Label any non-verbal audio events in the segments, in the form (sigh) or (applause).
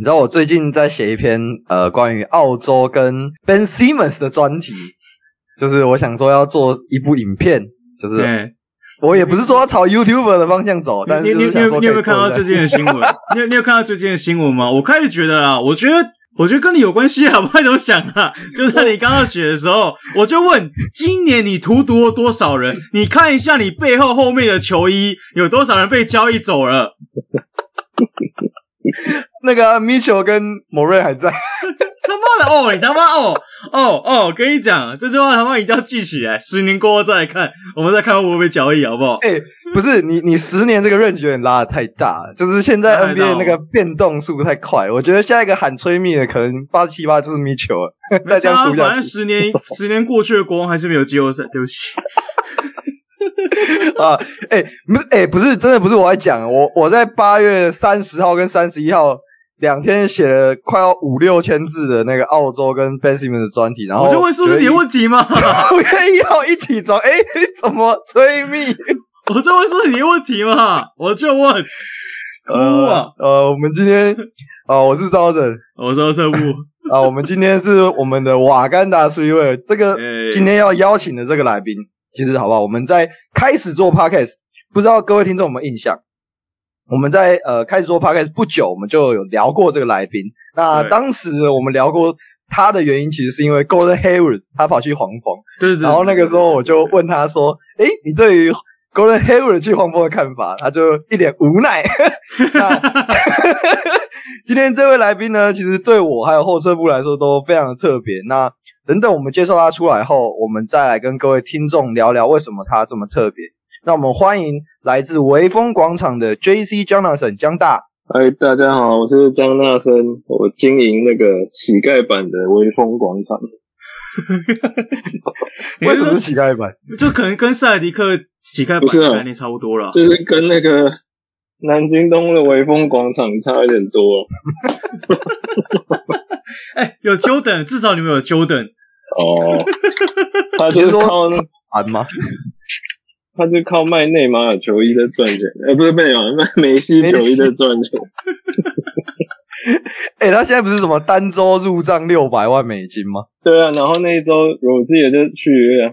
你知道我最近在写一篇呃关于澳洲跟 Ben Simmons 的专题，就是我想说要做一部影片，就是我也不是说要朝 YouTuber 的方向走，但是你你你有没有看到最近的新闻？(laughs) 你有你有看到最近的新闻吗？我开始觉得啊，我觉得我觉得跟你有关系啊，我开始想啊，(laughs) 就在你刚刚写的时候，我就问，今年你荼毒了多少人？你看一下你背后后面的球衣，有多少人被交易走了？(laughs) 那个米球跟莫瑞还在，(laughs) 他妈的哦，你他妈哦哦哦！跟你讲，这句话他妈一定要记起来，十年过后再来看，我们再看会不会被交易，好不好？哎、欸，不是你，你十年这个 range 有点拉的太大，就是现在 NBA 那个变动速度太快，我觉得下一个喊吹密的可能八七八就是米球了。再这样数下，反正十年 (laughs) 十年过去的，国王还是没有季后赛，对不起。(laughs) 啊，哎、欸，不，哎、欸，不是，真的不是我在讲，我我在八月三十号跟三十一号两天写了快要五六千字的那个澳洲跟 Ben Simmons 的专题，然后我就问是不是你的问题吗？五月一 (laughs) 号一起床，哎、欸，怎么催命？我就问是不是你的问题吗？我就问，哭啊！呃，呃，我们今天啊、呃，我是赵正，我是车务啊，我们今天是我们的瓦甘达 Three-Way，这个今天要邀请的这个来宾。其实好不好？我们在开始做 podcast，不知道各位听众有没有印象？我们在呃开始做 podcast 不久，我们就有聊过这个来宾。那当时我们聊过他的原因，其实是因为 Golden Hayward 他跑去黄蜂。对对对。然后那个时候我就问他说：“诶，你对于 Golden Hayward 去黄蜂的看法？”他就一脸无奈。(laughs) 那 (laughs) 今天这位来宾呢，其实对我还有后车部来说都非常的特别。那等等，我们介绍他出来后，我们再来跟各位听众聊聊为什么他这么特别。那我们欢迎来自微风广场的 J.C. Jonathan 江大。嗨，大家好，我是江大森，我经营那个乞丐版的微风广场。(laughs) 为什么是乞丐版？就可能跟赛迪克乞丐版的概念差不多了，就是跟那个南京东的微风广场差一点多。(laughs) 哎、欸，有 Jordan，至少你们有 Jordan。哦，他就是靠那盘吗？他是靠卖内马尔球衣在赚钱，呃、欸，不是内马尔卖梅西球衣在赚钱。哎、欸，他现在不是什么单周入账六百万美金吗？对啊，然后那一周罗兹也就续约了。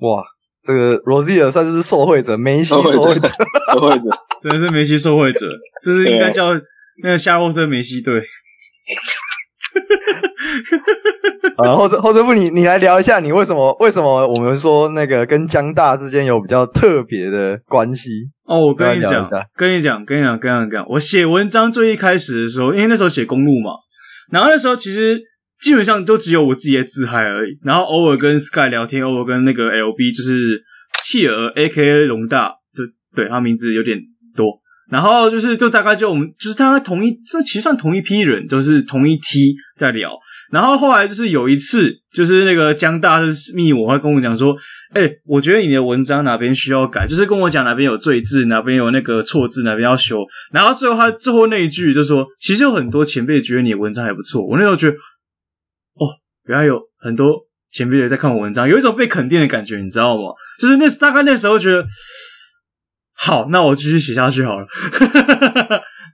哇，这个罗兹也算是受惠者，梅西受惠者，受惠者，(laughs) 真的是梅西受惠者，这是应该叫那个夏洛特梅西队。呃，后者后撤步，你你来聊一下，你为什么为什么我们说那个跟江大之间有比较特别的关系？哦，我跟你讲，跟你讲，跟你讲，跟你讲，我写文章最一开始的时候，因为那时候写公路嘛，然后那时候其实基本上都只有我自己的自嗨而已，然后偶尔跟 Sky 聊天，偶尔跟那个 LB 就是企鹅 AKA 龙大，就对他名字有点多。然后就是，就大概就我们就是大概同一，这其实算同一批人，就是同一梯在聊。然后后来就是有一次，就是那个江大就是密我，会跟我讲说：“哎，我觉得你的文章哪边需要改，就是跟我讲哪边有赘字，哪边有那个错字，哪边要修。”然后最后他最后那一句就说：“其实有很多前辈觉得你的文章还不错。”我那时候觉得，哦，原来有很多前辈也在看我文章，有一种被肯定的感觉，你知道吗？就是那大概那时候觉得。好，那我继续写下去好了。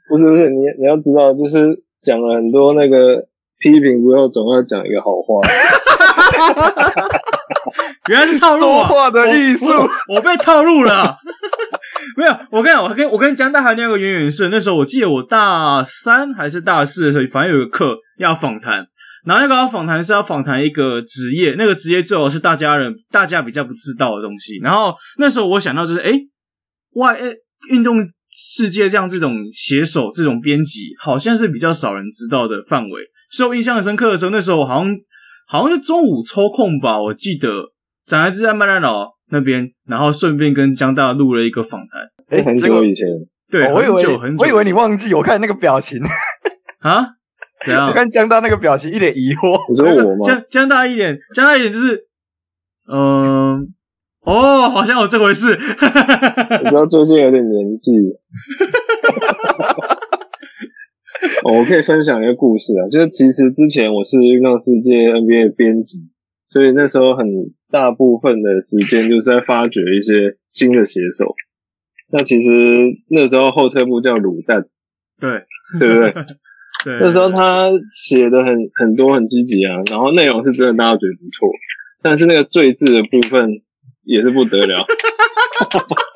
不是不是，你你要知道，就是讲了很多那个批评之后，总要讲一个好话。(laughs) 原来是套路啊！说话的艺术，我，我被套路了。(laughs) 没有，我跟你讲，我跟我跟江大还有那个渊源是，那时候我记得我大三还是大四的时候，反正有个课要访谈，然后那个要访谈是要访谈一个职业，那个职业最好是大家人大家比较不知道的东西。然后那时候我想到就是，诶哇，诶，运动世界这样这种写手、这种编辑，好像是比较少人知道的范围。所以我印象很深刻的时候，那时候我好像好像是中午抽空吧，我记得展还是在麦当劳那边，然后顺便跟江大录了一个访谈。哎，很久以前，对，哦、我以为很久很久，我以为你忘记，我看那个表情啊，(laughs) 怎样？我看江大那个表情一脸疑惑。你说我吗？江江大一点，江大一点就是，嗯、呃。哦，好像有这回事。(laughs) 我知道最近有点年纪。哦，我可以分享一个故事啊，就是其实之前我是运动世界 NBA 的编辑，所以那时候很大部分的时间就是在发掘一些新的写手。那其实那时候后撤步叫卤蛋，对，对不对？(laughs) 对，那时候他写的很很多很积极啊，然后内容是真的大家觉得不错，但是那个赘字的部分也是不得了。(laughs)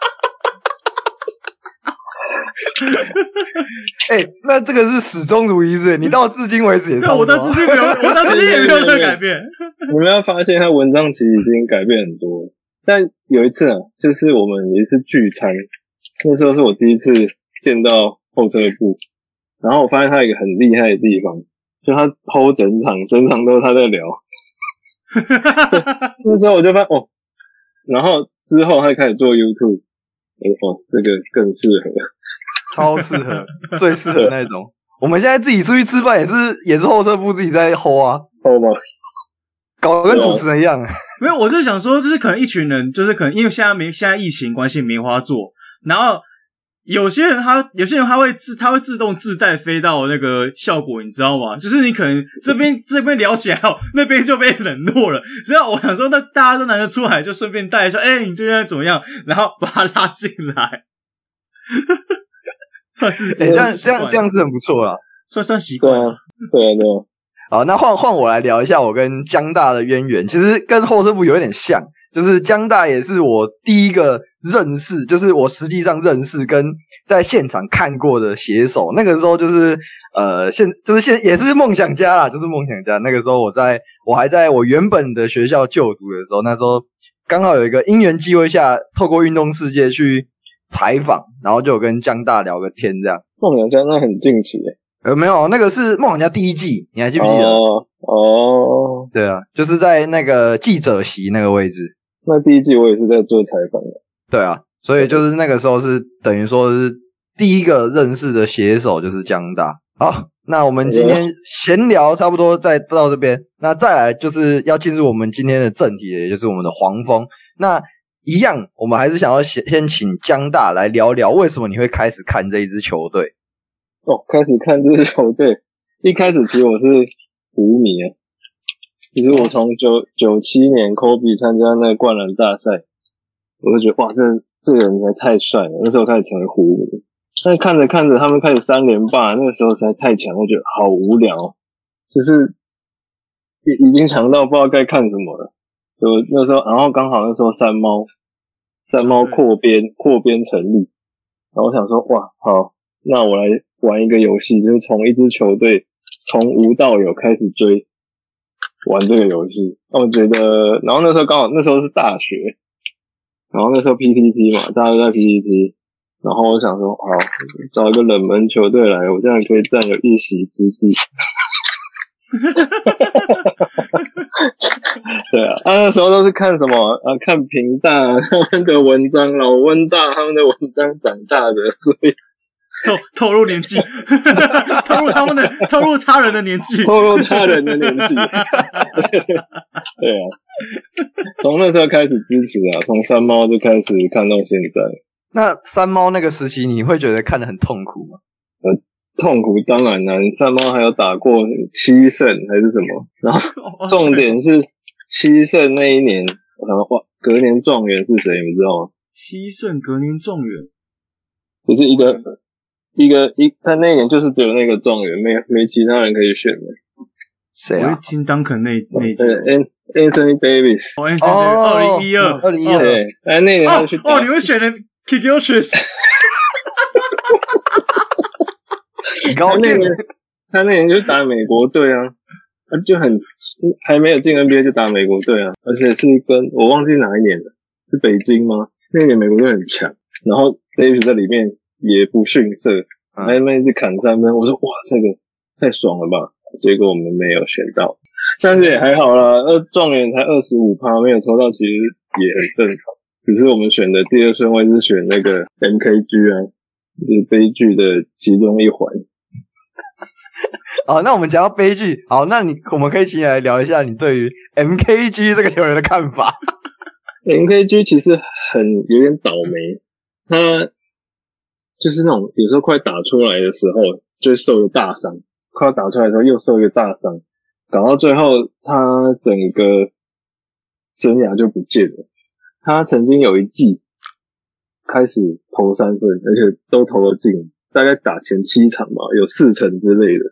(laughs) 哎、欸，那这个是始终如一是？你到至今为止也是？我到至今没有，我到至今也没有这个改变。(laughs) 我们要发现他文章其实已经改变很多，但有一次啊，就是我们有一次聚餐，那时候是我第一次见到后撤步，然后我发现他有一个很厉害的地方，就他 hold 整场，整场都是他在聊。(laughs) 那时候我就发现哦，然后之后他就开始做 YouTube，哦，这个更适合。超适合，最适合那种。我们现在自己出去吃饭也是，也是后撤步自己在 hold 啊，hold 吗？搞得跟主持人一样。没有，我就想说，就是可能一群人，就是可能因为现在没现在疫情关系没花做，然后有些人他有些人他会自他会自动自带飞到那个效果，你知道吗？就是你可能这边这边聊起来哦，那边就被冷落了。所以我想说，那大家都难得出来，就顺便带一下，哎，你这边怎么样？然后把他拉进来。(laughs) 算是哎、欸，这样这样这样是很不错啦，算算习惯了。对啊，对啊。好，那换换我来聊一下我跟江大的渊源。其实跟后生部有点像，就是江大也是我第一个认识，就是我实际上认识跟在现场看过的写手。那个时候就是呃，现就是现也是梦想家啦，就是梦想家。那个时候我在我还在我原本的学校就读的时候，那时候刚好有一个因缘机会下，透过运动世界去。采访，然后就有跟江大聊个天，这样。梦想家那很近期诶，呃，没有，那个是梦想家第一季，你还记不记得？哦，哦，对啊，就是在那个记者席那个位置。那第一季我也是在做采访的。对啊，所以就是那个时候是等于说是第一个认识的写手就是江大。好，那我们今天闲聊差不多再到这边，那再来就是要进入我们今天的正题，也就是我们的黄蜂。那一样，我们还是想要先先请江大来聊聊，为什么你会开始看这一支球队？哦，开始看这支球队，(laughs) 一开始其实我是湖迷啊。其实我从九九七年科比参加那灌篮大赛，我就觉得哇，这这个人才太帅了。那时候开始成为湖迷，但看着看着他们开始三连霸，那个时候实在太强，我觉得好无聊，就是已已经强到不知道该看什么了。就那时候，然后刚好那时候三猫，三猫扩编扩编成立，然后我想说，哇，好，那我来玩一个游戏，就是从一支球队从无到有开始追，玩这个游戏。那我觉得，然后那时候刚好那时候是大学，然后那时候 PPT 嘛，大家都在 PPT 然后我想说，好，找一个冷门球队来，我这样可以占有一席之地。哈哈哈哈哈！对啊，他、啊、那时候都是看什么啊？看平大他们的文章，老温大他们的文章长大的，(laughs) 所以透透露年纪，(laughs) 透露他们的，(laughs) 透露他人的年纪，透露他人的年纪。对啊，从那时候开始支持啊，从山猫就开始看到现在。那山猫那个时期，你会觉得看得很痛苦吗？嗯痛苦当然啦，三猫还有打过七胜还是什么，然后重点是七胜那一年，然后哇，隔年状元是谁？你知道吗？七胜隔年状元，不是一个一个一，他那一年就是只有那个状元，没没其他人可以选的。谁啊？听 Duncan 那那对，Anthony Davis。哦，Anthony Davis，二零一二，二零一二，哎，那年哦，你们选的 Kikuchi。他那年，他那年就打美国队啊，他就很还没有进 NBA 就打美国队啊，而且是跟我忘记哪一年了，是北京吗？那年美国队很强，然后 Davis 在里面也不逊色，还那一直砍三分，我说哇，这个太爽了吧！结果我们没有选到，但是也还好啦，那状元才二十五趴，没有抽到其实也很正常，只是我们选的第二顺位是选那个 MKG 啊，就是悲剧的其中一环。(laughs) 好，那我们讲到悲剧，好，那你我们可以请你来聊一下你对于 MKG 这个球员的看法。MKG 其实很有点倒霉，他就是那种有时候快打出来的时候就受一个大伤，快要打出来的时候又受一个大伤，搞到最后他整个生涯就不见了。他曾经有一季开始投三分，而且都投了进。大概打前七场吧，有四成之类的，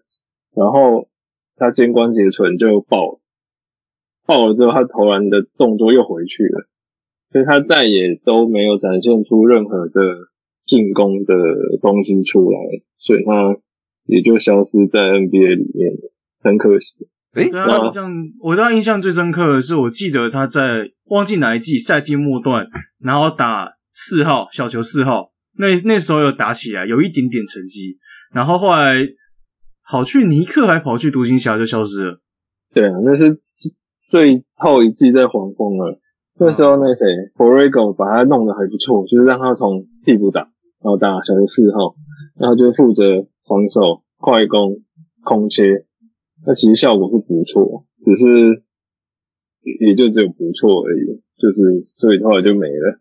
然后他肩关节唇就爆了，爆了之后他投篮的动作又回去了，所以他再也都没有展现出任何的进攻的东西出来，所以他也就消失在 NBA 里面了，很可惜。诶，对啊，这样我对他印象最深刻的是，我记得他在忘记哪一季赛季末段，然后打四号小球四号，那那时候有打起来，有一点点成绩，然后后来跑去尼克，还跑去独行侠就消失了。对啊，那是最后一季在黄蜂了。那时候那谁，Borrego 把他弄得还不错，就是让他从替补打，然后打小球四号，然后就负责防守、快攻、空切。那其实效果是不错，只是也就只有不错而已，就是所以后来就没了。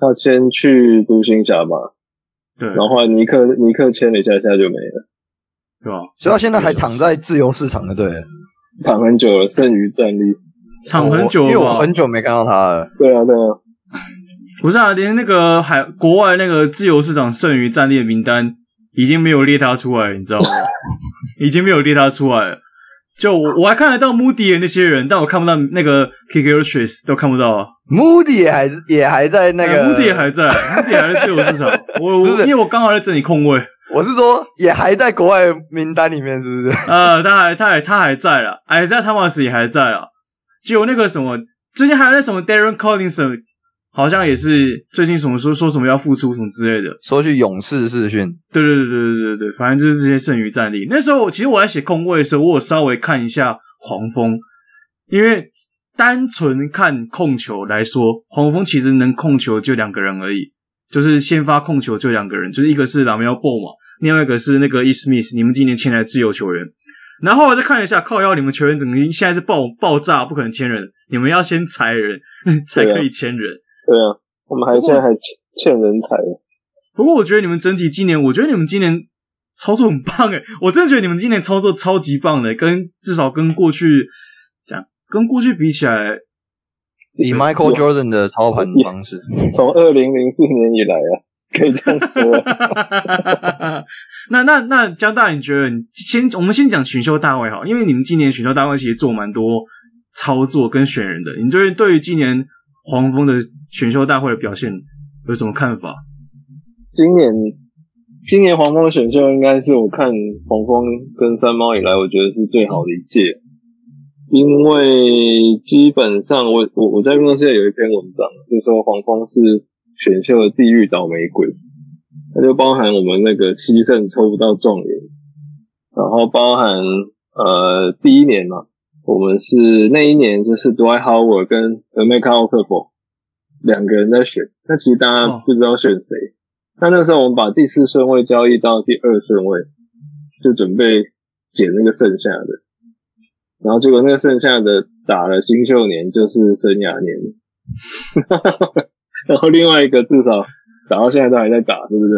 他先去独行侠嘛，对，然后后来尼克尼克签了一下下就没了，对吧？所以他现在还躺在自由市场的，对，躺很久了，剩余战力，躺很久了，因为我很久没看到他了。对啊，对啊，不是啊，连那个海国外那个自由市场剩余战力的名单已经没有列他出来，你知道吗？(laughs) 已经没有列他出来了。就我我还看得到 Moody 的那些人，但我看不到那个 Kikrich 都看不到啊。Moody 也还也还在那个、呃、Moody 也还在，Moody 还在自由市场。(laughs) 我我因为我刚好在整理空位，我是说也还在国外名单里面，是不是？(laughs) 呃，他还他还他还在了，还在 Thomas 也还在啊。结果那个什么，最近还有那什么 Darren Collison。好像也是最近什么说说什么要复出什么之类的，说去勇士试训。对对对对对对对，反正就是这些剩余战力。那时候其实我在写空位的时候，我有稍微看一下黄蜂，因为单纯看控球来说，黄蜂其实能控球就两个人而已，就是先发控球就两个人，就是一个是 LaMelo Ball 嘛，另外一个是那个伊斯密斯你们今年签来的自由球员。然后我再看一下，靠腰你们球员怎么现在是爆爆炸，不可能签人，你们要先裁人才可以签人。对啊，我们还现在还欠欠人才。不过我觉得你们整体今年，我觉得你们今年操作很棒诶，我真的觉得你们今年操作超级棒的，跟至少跟过去讲，跟过去比起来，以 Michael Jordan 的操盘方式，从二零零四年以来啊，可以这样说。(laughs) 那那那江大，你觉得你先我们先讲选秀大会好，因为你们今年选秀大会其实做蛮多操作跟选人的，你觉得对于今年黄蜂的？选秀大会的表现有什么看法？今年，今年黄蜂的选秀应该是我看黄蜂跟三猫以来，我觉得是最好的一届。因为基本上我，我我在运动世界有一篇文章，就说黄蜂是选秀的地狱倒霉鬼。它就包含我们那个七胜抽不到状元，然后包含呃第一年嘛，我们是那一年就是 Dwight Howard 跟 Emeka Okafor 两个人在选，那其实大家不知道选谁。那、哦、那时候我们把第四顺位交易到第二顺位，就准备捡那个剩下的。然后结果那个剩下的打了新秀年，就是生涯年。(laughs) 然后另外一个至少打到现在都还在打，对不对？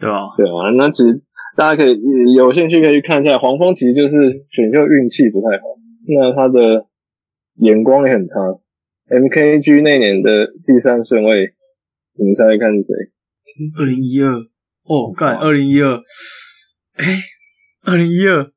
对啊，对啊。那其实大家可以有兴趣可以去看一下，黄蜂其实就是选秀运气不太好，那他的眼光也很差。MKG 那年的第三顺位，你们猜猜看是谁？二零一二哦，干二零一二，哎，二零一二，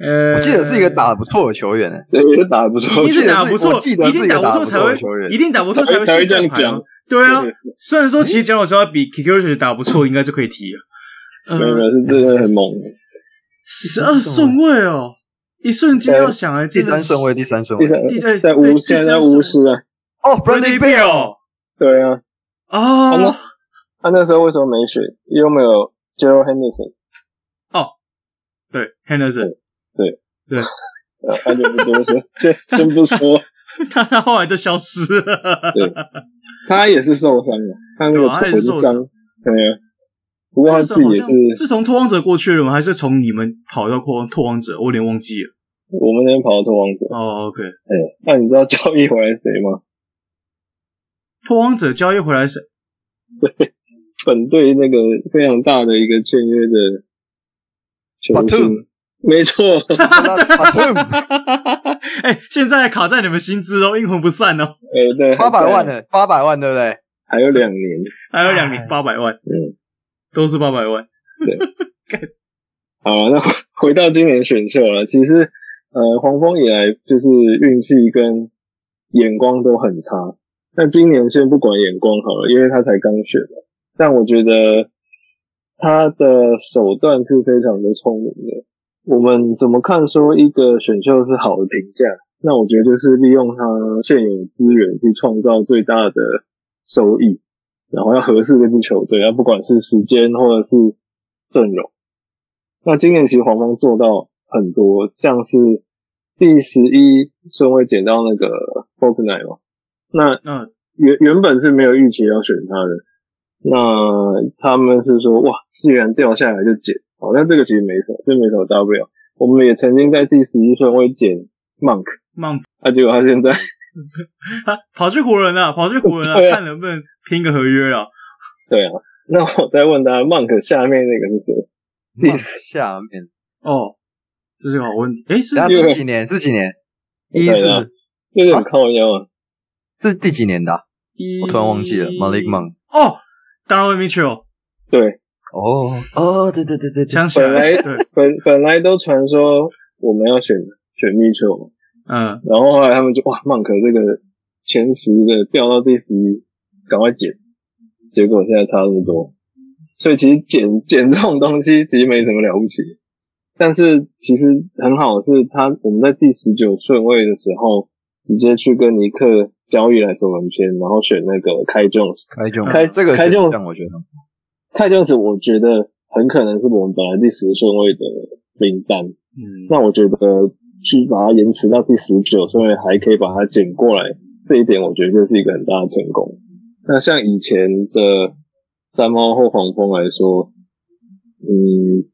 呃，我记得是一个打得不错的球员，对，一个打得不错，一定打得不错，记得一定打得不错的球员，一定打不错才会才会这样讲。对啊，虽然说其实讲老实话，比 Kikrich 打不错，应该就可以提了。没有没有，是真的很猛，十二顺位哦。一瞬间要想来，第三顺位，第三顺位，第三在巫，现在在巫师啊。哦，Bradley Beal，对啊。哦，他那时候为什么没选？因为没有 Gerald Henderson。哦，对，Henderson，对对。他就不多说，(laughs) 先先不说。(laughs) 他他后来就消失了。对，他也是受伤了，他那个受伤，对啊。不过他自己也是，是从拓荒者过去了吗？还是从你们跑到拓拓荒者？我有点忘记了。我们那边跑到拓荒者。哦，OK。哎，那你知道交易回来谁吗？拓荒者交易回来谁？对，本队那个非常大的一个签约的球星，没错。(laughs) 哎，现在卡在你们薪资哦，阴魂不散哦。哎，对，八百万呢，八百万，对不对？还有两年，还有两年，八百万。嗯。都是八百万，对，(laughs) 好，那回到今年选秀了，其实呃，黄蜂以来就是运气跟眼光都很差。那今年先不管眼光好了，因为他才刚选的，但我觉得他的手段是非常的聪明的。我们怎么看说一个选秀是好的评价？那我觉得就是利用他现有资源去创造最大的收益，然后要合适这支球队，要不管是时间或者是阵容。那今年其实黄蜂做到很多，像是第十一顺位捡到那个 Bouknight 嘛，那嗯。原原本是没有预期要选他的，那他们是说哇，资源掉下来就捡，好，那这个其实没什么，这没什么大不了。我们也曾经在第十一顺位捡 Monk Monk，啊，结果他现在 (laughs) 他跑去湖人了，跑去湖人了，啊、看能不能拼个合约了。对啊，那我再问他，Monk 下面那个是谁？第下面哦，这是个好问题。哎，是是几年？是几年？一四，有点靠腰啊。是第几年的？我突然忘记了。Malik Monk。哦，Donovan Mitchell。对。哦哦，对对对对，想起来。本来本本来都传说我们要选选 Mitchell，嗯，然后后来他们就哇，Monk 这个前十的掉到第十一，赶快捡，结果现在差那么多。所以其实捡捡这种东西其实没什么了不起，但是其实很好的是他我们在第十九顺位的时候直接去跟尼克交易来首轮签，然后选那个 Kai Jones，开 Jones，开这个开 Jones，我觉得开 Jones 我觉得很可能是我们本来第十顺位的名单，嗯，那我觉得去把它延迟到第十九顺位还可以把它捡过来，这一点我觉得就是一个很大的成功。那像以前的。山猫或黄蜂来说，嗯，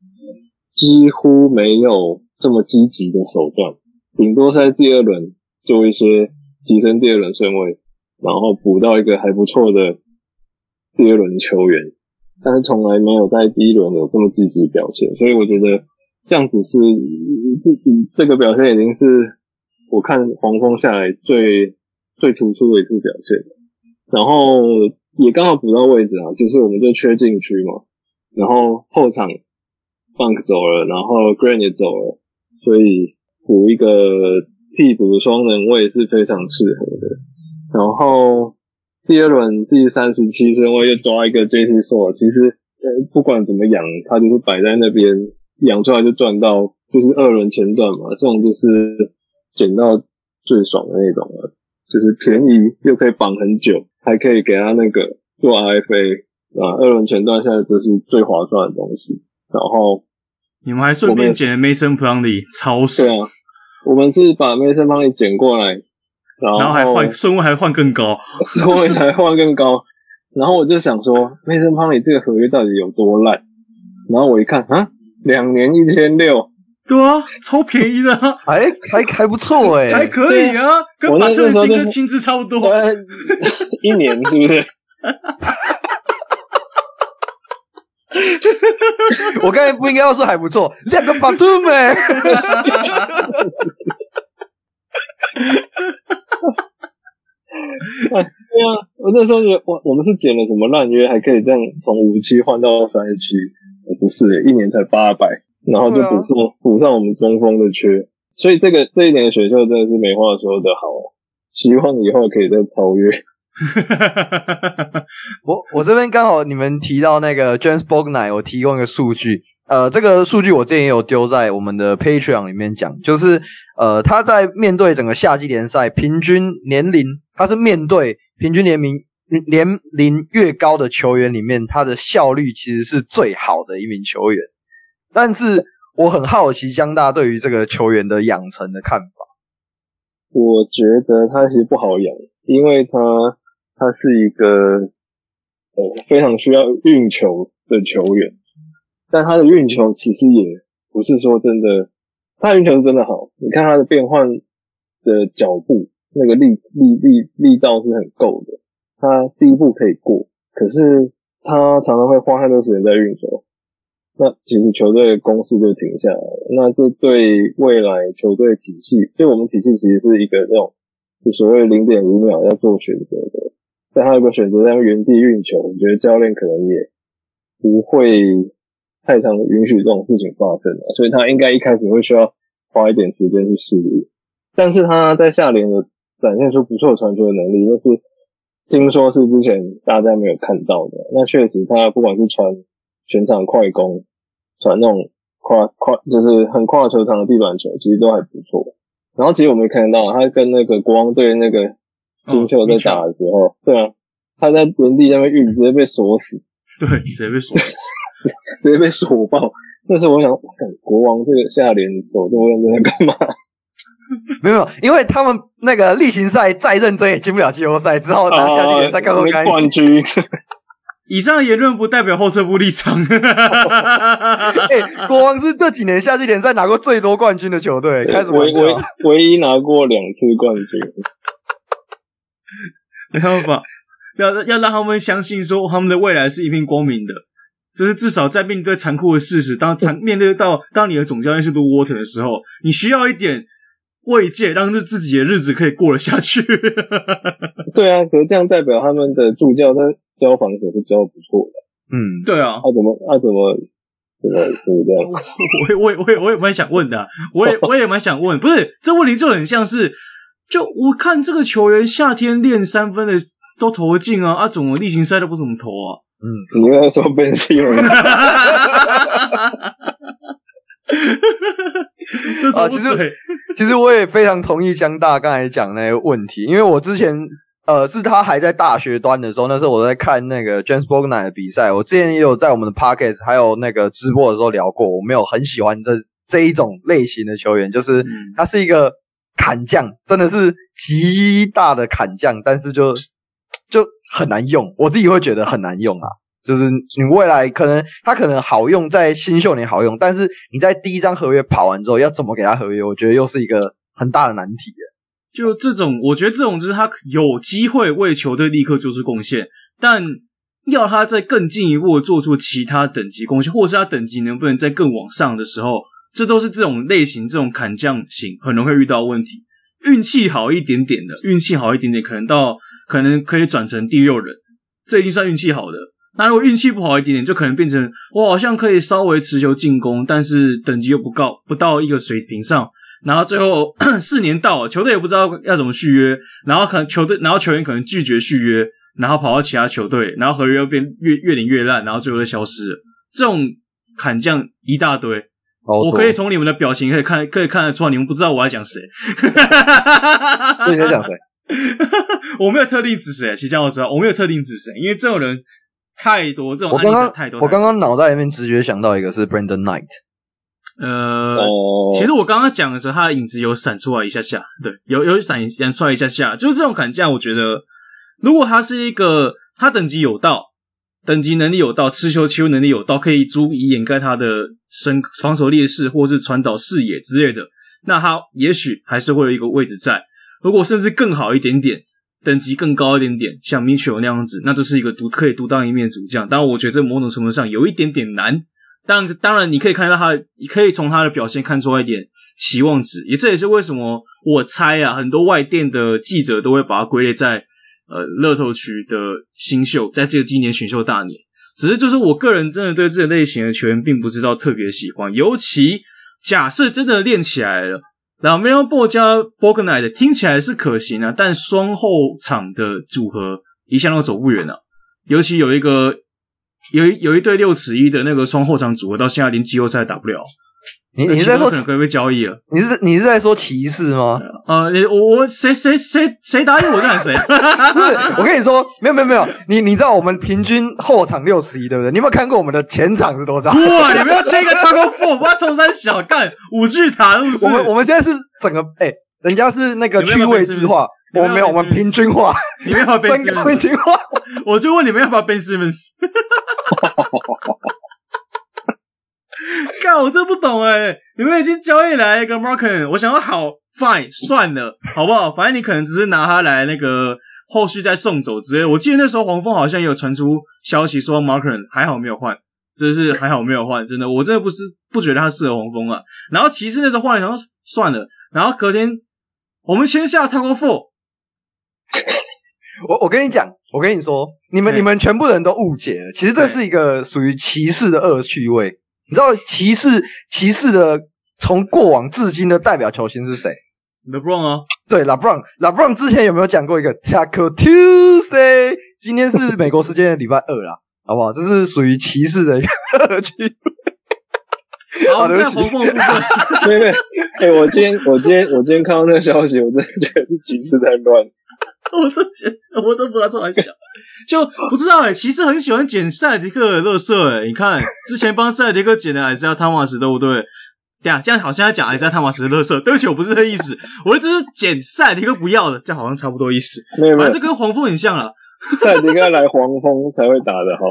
几乎没有这么积极的手段，顶多在第二轮做一些提升第二轮顺位，然后补到一个还不错的第二轮球员，但是从来没有在第一轮有这么积极表现，所以我觉得这样子是这这个表现已经是我看黄蜂下来最最突出的一次表现，然后。也刚好补到位置啊，就是我们就缺禁区嘛，然后后场 Funk 走了，然后 gran 也走了，所以补一个替补的双人位是非常适合的。然后第二轮第三十七顺位又抓一个 JT Thor，其实呃不管怎么养，他就是摆在那边养出来就赚到，就是二轮前段嘛，这种就是捡到最爽的那种了，就是便宜又可以绑很久。还可以给他那个做 RFA 啊，二轮前段现在就是最划算的东西。然后你们还顺便捡了 Mason Plumlee，超爽。对啊，我们是把 Mason Plumlee 捡过来，然后，还换顺位还换更高，(laughs) 顺位还换更高。然后我就想说，Mason Plumlee 这个合约到底有多烂？然后我一看啊，两年一千六。对啊，超便宜的，(laughs) 啊，还还还不错哎、欸、还可以啊，跟马特金跟薪资差不多，一年是不是？(laughs) 我刚才不应该要说还不错，两个巴图梅。(laughs) 对啊，我那时候觉得，我，我们是捡了什么烂约，还可以这样从五七换到三十七？不是，一年才八百。然后就补上补、啊、上我们中锋的缺，所以这个这一年的选秀真的是没话说的好，希望以后可以再超越。(laughs) 我我这边刚好你们提到那个 James Bouknight，我提供一个数据，呃，这个数据我之前也有丢在我们的 Patreon 里面讲，就是呃他在面对整个夏季联赛平均年龄，他是面对平均年龄年龄越高的球员里面，他的效率其实是最好的一名球员。但是我很好奇江大对于这个球员的养成的看法。我觉得他其实不好养，因为他他是一个呃非常需要运球的球员，但他的运球其实也不是说真的，他运球是真的好。你看他的变换的脚步，那个力力力力道是很够的，他第一步可以过，可是他常常会花太多时间在运球。那其实球队的攻势就停下来了，那这对未来球队体系，就我们体系其实是一个这种，就所谓零点五秒要做选择的，但他如果选择在原地运球，我觉得教练可能也不会太常允许这种事情发生了，所以他应该一开始会需要花一点时间去适应。但是他在下联有展现出不错传球的能力，就是听说是之前大家没有看到的。那确实，他不管是传全场快攻，传那种跨跨就是很跨球场的地板球，其实都还不错。然后其实我们看到他跟那个国王队那个金秀在打的时候，哦、对啊，他在原地那边运，直接被锁死，(laughs) 对，直接被锁死，(laughs) 直接被锁爆。那时候我想，国王这个下联手这么认真在干嘛？(laughs) 没有，因为他们那个例行赛再认真也进不了季后赛，只好拿夏联赛告诉冠军。(laughs) 以上言论不代表后撤步立场。欸，(laughs) 国王是这几年夏季联赛拿过最多冠军的球队，开什么玩笑？唯唯一拿过两次冠军。没办法，要要让他们相信说他们的未来是一片光明的。就是至少在面对残酷的事实，当残面对到当你的总教练是 Luke Walton 的时候，你需要一点慰藉，让自自己的日子可以过得下去。(laughs) 对啊，可是这样代表他们的助教在。教防守是教的不错的，嗯，对啊，他、啊、怎么他、啊、怎么怎么怎么这样？我也我也我也我也蛮想问的、啊，我也我也蛮想问，不是这问题就很像是，就我看这个球员夏天练三分的都投得进啊，啊，怎么例行赛都不怎么投啊？嗯，你又要说 Ben Simmons 吗？(laughs) (laughs) 啊，其实 (laughs) 其实我也非常同意江大刚才讲那个问题，因为我之前。呃，是他还在大学端的时候，那时候我在看那个 James Bouknight 的比赛。我之前也有在我们的 Podcast 还有那个直播的时候聊过，我没有很喜欢这这一种类型的球员，就是他是一个砍将，真的是极大的砍将，但是就就很难用，我自己会觉得很难用啊。就是你未来可能他可能好用在新秀年好用，但是你在第一张合约跑完之后要怎么给他合约，我觉得又是一个很大的难题。就这种，我觉得这种就是他有机会为球队立刻做出贡献，但要他再更进一步做出其他等级贡献，或是他等级能不能再更往上的时候，这都是这种类型、这种砍将型可能会遇到问题。运气好一点点的，运气好一点点，可能到可能可以转成第六人，这已经算运气好的。那如果运气不好一点点，就可能变成我好像可以稍微持球进攻，但是等级又不高，不到一个水平上。然后最后 (clears throat) 四年到了，球队也不知道要怎么续约，然后可能球队，然后球员可能拒绝续约，然后跑到其他球队，然后合约又变越越领越烂，然后最后就消失了。这种砍将一大堆，我可以从你们的表情可以看，可以看得出来，你们不知道我在讲谁。所以你在讲谁？(laughs) 我没有特定指谁，其实讲实话，我没有特定指谁，因为这种人太多，这种案例太多。我刚刚脑袋里面直觉想到一个是 Brandon Knight。呃，其实我刚刚讲的时候，他的影子有闪出来一下下，对，有有闪闪出来一下下，就是这种砍价，我觉得如果他是一个他等级有到，等级能力有到，持球切入能力有到，可以足以掩盖他的身防守劣势，或是传导视野之类的，那他也许还是会有一个位置在。如果甚至更好一点点，等级更高一点点，像 Mitchell 那样子，那就是一个独可以独当一面主将。当然，我觉得这某种程度上有一点点难。当当然，你可以看到他，你可以从他的表现看出来一点期望值，也这也是为什么我猜啊，很多外电的记者都会把他归类在呃乐透区的新秀，在这个今年选秀大年。只是就是我个人真的对这类型的球员并不知道特别喜欢，尤其假设真的练起来了，那 m e l b o 加 Bouknight 听起来是可行啊，但双后场的组合一向都走不远啊，尤其有一个。有一有一对六尺一的那个双后场组合，到现在连季后赛打不了。你你是在说可能可以被交易了？你是你是在说歧视吗？呃，我我谁谁谁谁答应我就喊谁。不是，我跟你说，没有没有没有，你你知道我们平均后场六十一对不对？你有没有看过我们的前场是多少？哇，你们要切一个 Taco Four，不要从三小干五巨塔，是不是？我们我们现在是整个哎、欸，人家是那个区位之化，我们没有，我们平均化，你们要分平均化。我就问你们要不要 Ben Simmons？(laughs) 哈哈哈哈哈！干，我真不懂哎！你们已经交易来一个 Markkanen，我想要好 fine 算了，好不好？反正你可能只是拿他来那个后续再送走之类。我记得那时候黄蜂好像也有传出消息说 Markkanen 还好没有换，真是还好没有换，真的，我真的不是不觉得他适合黄蜂啊。然后骑士那时候换了，然后算了，然后隔天我们签下 Taco Four。(laughs) 我我跟你讲，我跟你说，你们、欸、你们全部人都误解了。其实这是一个属于骑士的恶趣味。你知道骑士骑士的从过往至今的代表球星是谁？LeBron 啊，对，LeBron，LeBron 之前有没有讲过一个 Taco Tuesday？今天是美国时间的礼拜二啦，(laughs) 好不好？这是属于骑士的一个乐趣。好，在黄蜂部分，(laughs) 对对，哎，我今天我今天我今天看到那个消息，我真的觉得是骑士在乱。我真觉得我都不知道怎么想，就不知道哎、欸。骑士很喜欢捡塞尔提克的垃圾哎，你看之前帮塞尔提克捡的还是要汤马斯，对不对？对啊，这样好像在讲还是要汤马斯的垃圾。对不起，我不是这个意思，我只是捡塞尔提克不要的，这样好像差不多意思。没有，反正跟黄蜂很像了。塞尔提克来黄蜂才会打的好，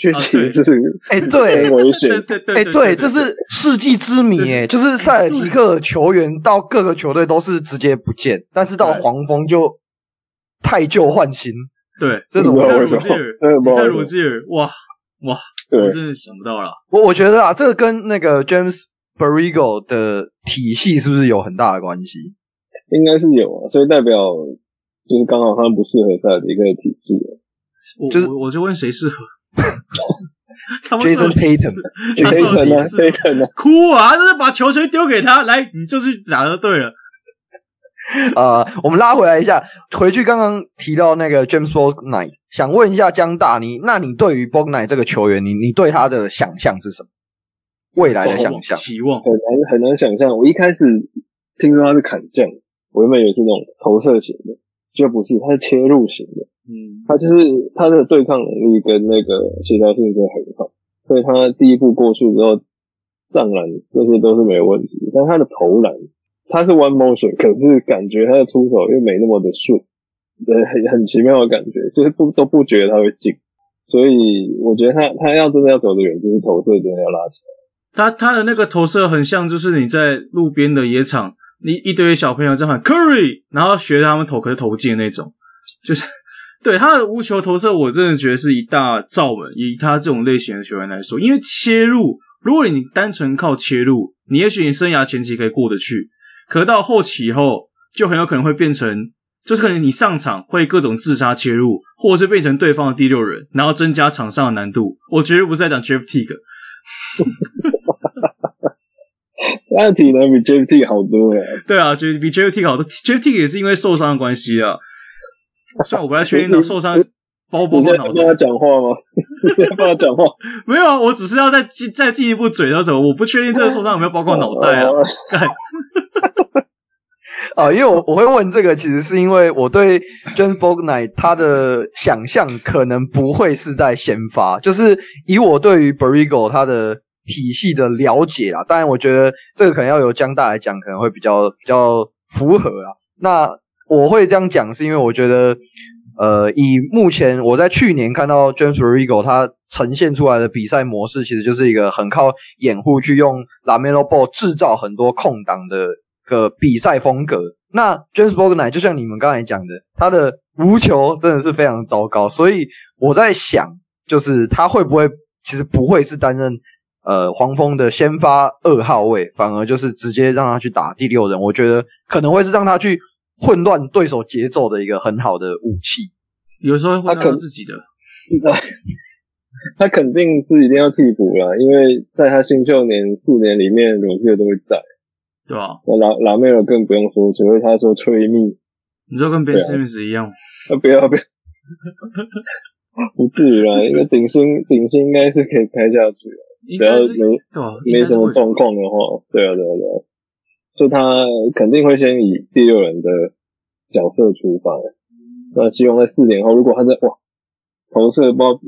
确实是哎，对，危险，对对哎，对，这是世纪之谜哎，就是塞尔提克球员到各个球队都是直接不见，但是到黄蜂就。汰旧换新，对，这种为什么？太罗吉尔，哇哇，我真的想不到了。我我觉得啊，这个跟那个 James Borrego 的体系是不是有很大的关系？应该是有啊，所以代表就是刚好他们不适合赛的一个体系。就是我就问谁适合？(laughs) Jason Tatum，Tatum Tatum 哭啊！就是把球权丢给他，来，你就去打就对了。(laughs) 呃，我们拉回来一下，回去刚刚提到那个 James Bouknight，想问一下江大，你那你对于 Bouknight 这个球员，你你对他的想象是什么？未来的想象？期望很难很难想象。我一开始听说他是砍将，我原本以为是那种投射型的，就不是，他是切入型的。嗯，他就是他的对抗能力跟那个协调性是很好，所以他第一步过去之后上篮这些都是没有问题，但他的投篮。他是 one motion，可是感觉他的出手又没那么的顺，呃，很很奇妙的感觉，就是不都不觉得他会进，所以我觉得他他要真的要走得远，就是投射真的要拉起来。他他的那个投射很像，就是你在路边的野场，你一堆小朋友在喊 Curry，然后学他们投，可是投不进那种，就是 (laughs) 对他的无球投射，我真的觉得是一大罩门。以他这种类型的球员来说，因为切入，如果你单纯靠切入，你也许你生涯前期可以过得去。可到后期以后，就很有可能会变成，就是可能你上场会各种自杀切入，或者是变成对方的第六人，然后增加场上的难度。我绝对不是在讲 Jeff Teague，(laughs) 他的体能比 Jeff Teague 好多呀。对啊，就比 Jeff Teague 好多。Jeff Teague 也是因为受伤的关系啊。虽然我不太确定他受伤包不包括脑子。你在帮他讲话吗？(laughs) 你在帮他讲话？(laughs) 没有啊，我只是要再进再进一步嘴到什么？我不确定这个受伤有没有包括脑袋啊。啊，(laughs) 因为我我会问这个，其实是因为我对 James Bouknight 他的想象可能不会是在先发，就是以我对于 Borrego 他的体系的了解啦。当然，我觉得这个可能要由江大来讲，可能会比较比较符合啊。那我会这样讲，是因为我觉得，呃，以目前我在去年看到 James Borrego 他呈现出来的比赛模式，其实就是一个很靠掩护去用 LaMelo Ball 制造很多空档的。个比赛风格，那 James Bouknight 就像你们刚才讲的，他的无球真的是非常糟糕，所以我在想，就是他会不会其实不会是担任呃黄蜂的先发二号位，反而就是直接让他去打第六人，我觉得可能会是让他去混乱对手节奏的一个很好的武器。有时候会混乱自己的，他肯定是一定要替补了，因为在他新秀年四年里面，罗志都会在。对啊，那拉拉梅尔更不用说，只会他说催命，你说跟 Ben Simmons 一样？啊，不要不要，(laughs) 不至于啦，因为顶薪顶薪应该是可以开下去的，只要没没什么状况的话，对啊对啊对啊，所以他肯定会先以第六人的角色出发，那希望在四年后，如果他在哇投射不知道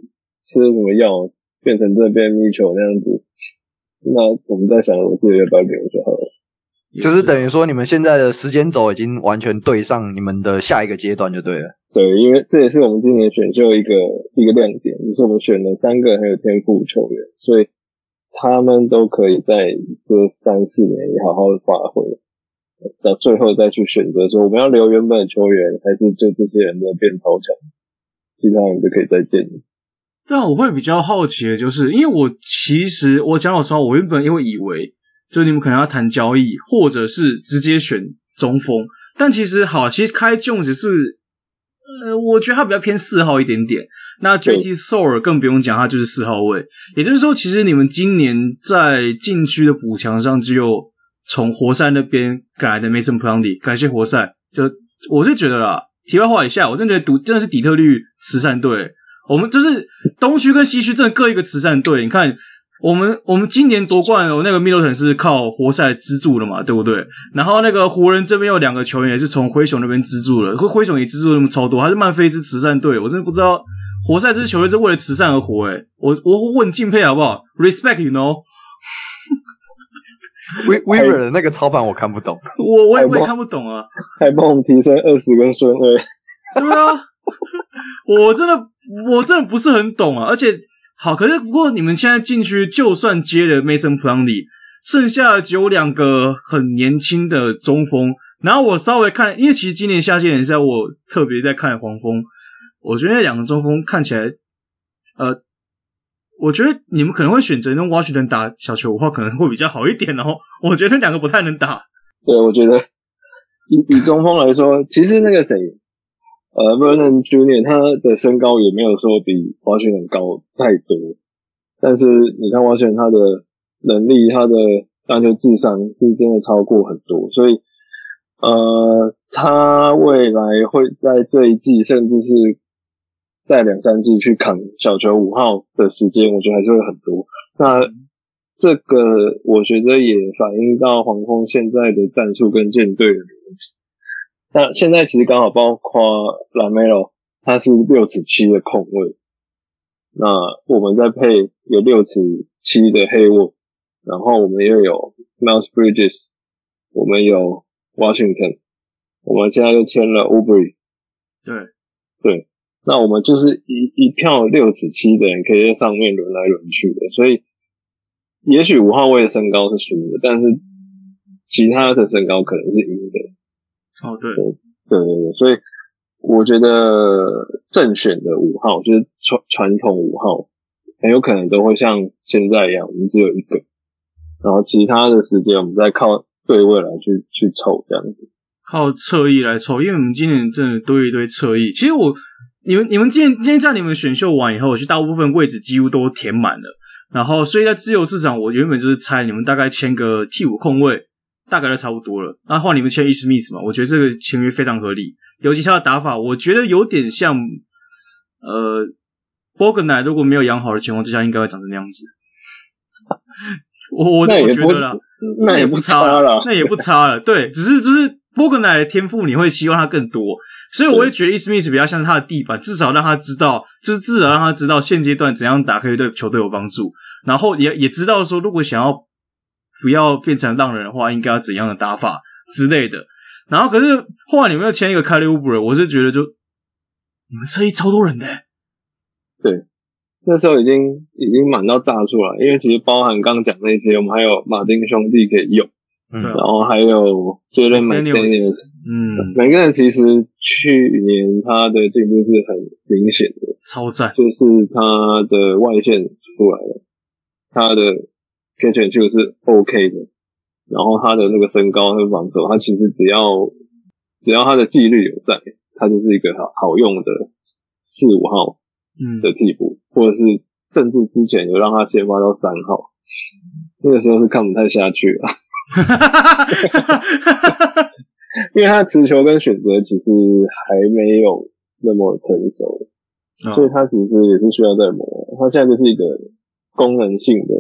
吃了什么药，变成这边米球那样子，那我们在想，我自己要不要留就好了。就是等于说，你们现在的时间轴已经完全对上你们的下一个阶段就对了。对，因为这也是我们今年选秀一个一个亮点，就是我们选了三个很有天赋球员，所以他们都可以在这三四年里好好的发挥，到最后再去选择说我们要留原本的球员，还是就这些人都变超强，其他人就可以再见。对啊，我会比较好奇的就是，因为我其实我讲老实话，我原本因为以为。就你们可能要谈交易，或者是直接选中锋，但其实好，其实开 Jones 是呃，我觉得他比较偏四号一点点。那 JT Thor 更不用讲，他就是四号位。也就是说，其实你们今年在禁区的补强上，只有从活塞那边赶来的 Mason Plumlee，感谢活塞。就我是觉得啦，题外话一下，我真的觉得赌真的是底特律慈善队。我们就是东区跟西区，真的各一个慈善队。你看。我们我们今年夺冠，那个 Middleton 是靠活塞资助的嘛，对不对？然后那个湖人这边有两个球员也是从灰熊那边资助了，灰熊也资助那么超多，还是曼菲斯慈善队，我真的不知道活塞这支球队是为了慈善而活诶、欸、我我我很敬佩好不好？Respect，you know？威威尔的那个操盘我看不懂，我我也我也看不懂啊，还帮我们提升二十个顺位，对啊，我真的我真的不是很懂啊，而且。好，可是不过你们现在禁区就算接了 Mason p l u m l e 剩下只有两个很年轻的中锋。然后我稍微看，因为其实今年夏季联赛我特别在看黄蜂，我觉得那两个中锋看起来，呃，我觉得你们可能会选择用 Washington 打小球五号可能会比较好一点哦。我觉得两个不太能打。对，我觉得 (laughs) 以以中锋来说，其实那个谁。呃，Vernon Junior 他的身高也没有说比华盛顿高太多，但是你看华盛顿他的能力，他的篮球智商是真的超过很多，所以呃，他未来会在这一季，甚至是在两三季去扛小球五号的时间，我觉得还是会很多。那这个我觉得也反映到黄蜂现在的战术跟建队的逻辑。那现在其实刚好包括 LaMelo，他是六尺七的控卫，那我们再配有六尺七的 Hayward，然后我们又有 Miles Bridges，我们有 Washington，我们现在又签了 Oubre，对对，那我们就是一一票六尺七的人可以在上面轮来轮去的，所以也许五号位的身高是输的，但是其他的身高可能是赢的。哦，对，对，对，对，所以我觉得正选的五号就是传传统五号，很有可能都会像现在一样，我们只有一个，然后其他的时间我们再靠对位来去去凑这样子，靠侧翼来凑，因为我们今年真的堆一堆侧翼。其实我你们你们今天今天在你们选秀完以后，我去大部分位置几乎都填满了，然后所以在自由市场，我原本就是猜你们大概签个替补控卫。大概都差不多了，那换你们签伊斯密斯嘛？我觉得这个签约非常合理，尤其他的打法，我觉得有点像呃，波格奈如果没有养好的情况之下，应该会长成那样子。(laughs) 我我我觉得啦，那也不差了，(laughs) 那也不差了。对，只是就是波格奈的天赋，你会希望他更多，所以我会觉得伊斯密斯比较像他的地板，至少让他知道，就是至少让他知道现阶段怎样打可以对球队有帮助，然后也也知道说，如果想要。不要变成浪人的话，应该要怎样的打法之类的。然后，可是后来你们又签一个凯利乌布尔，我是觉得就你们这一超多人的。对，那时候已经已经满到炸出来，因为其实包含刚讲那些，我们还有马丁兄弟可以用，嗯、然后还有杰伦麦丹尼尔斯，嗯，每个人其实去年他的进步是很明显的，超赞，就是他的外线出来了，他的。天选就是 OK 的，然后他的那个身高和防守，他其实只要只要他的纪律有在，他就是一个好好用的四五号的替补，嗯、或者是甚至之前有让他先发到三号，那个时候是看不太下去了，(laughs) 因为他持球跟选择其实还没有那么成熟，哦、所以他其实也是需要再磨。他现在就是一个功能性的。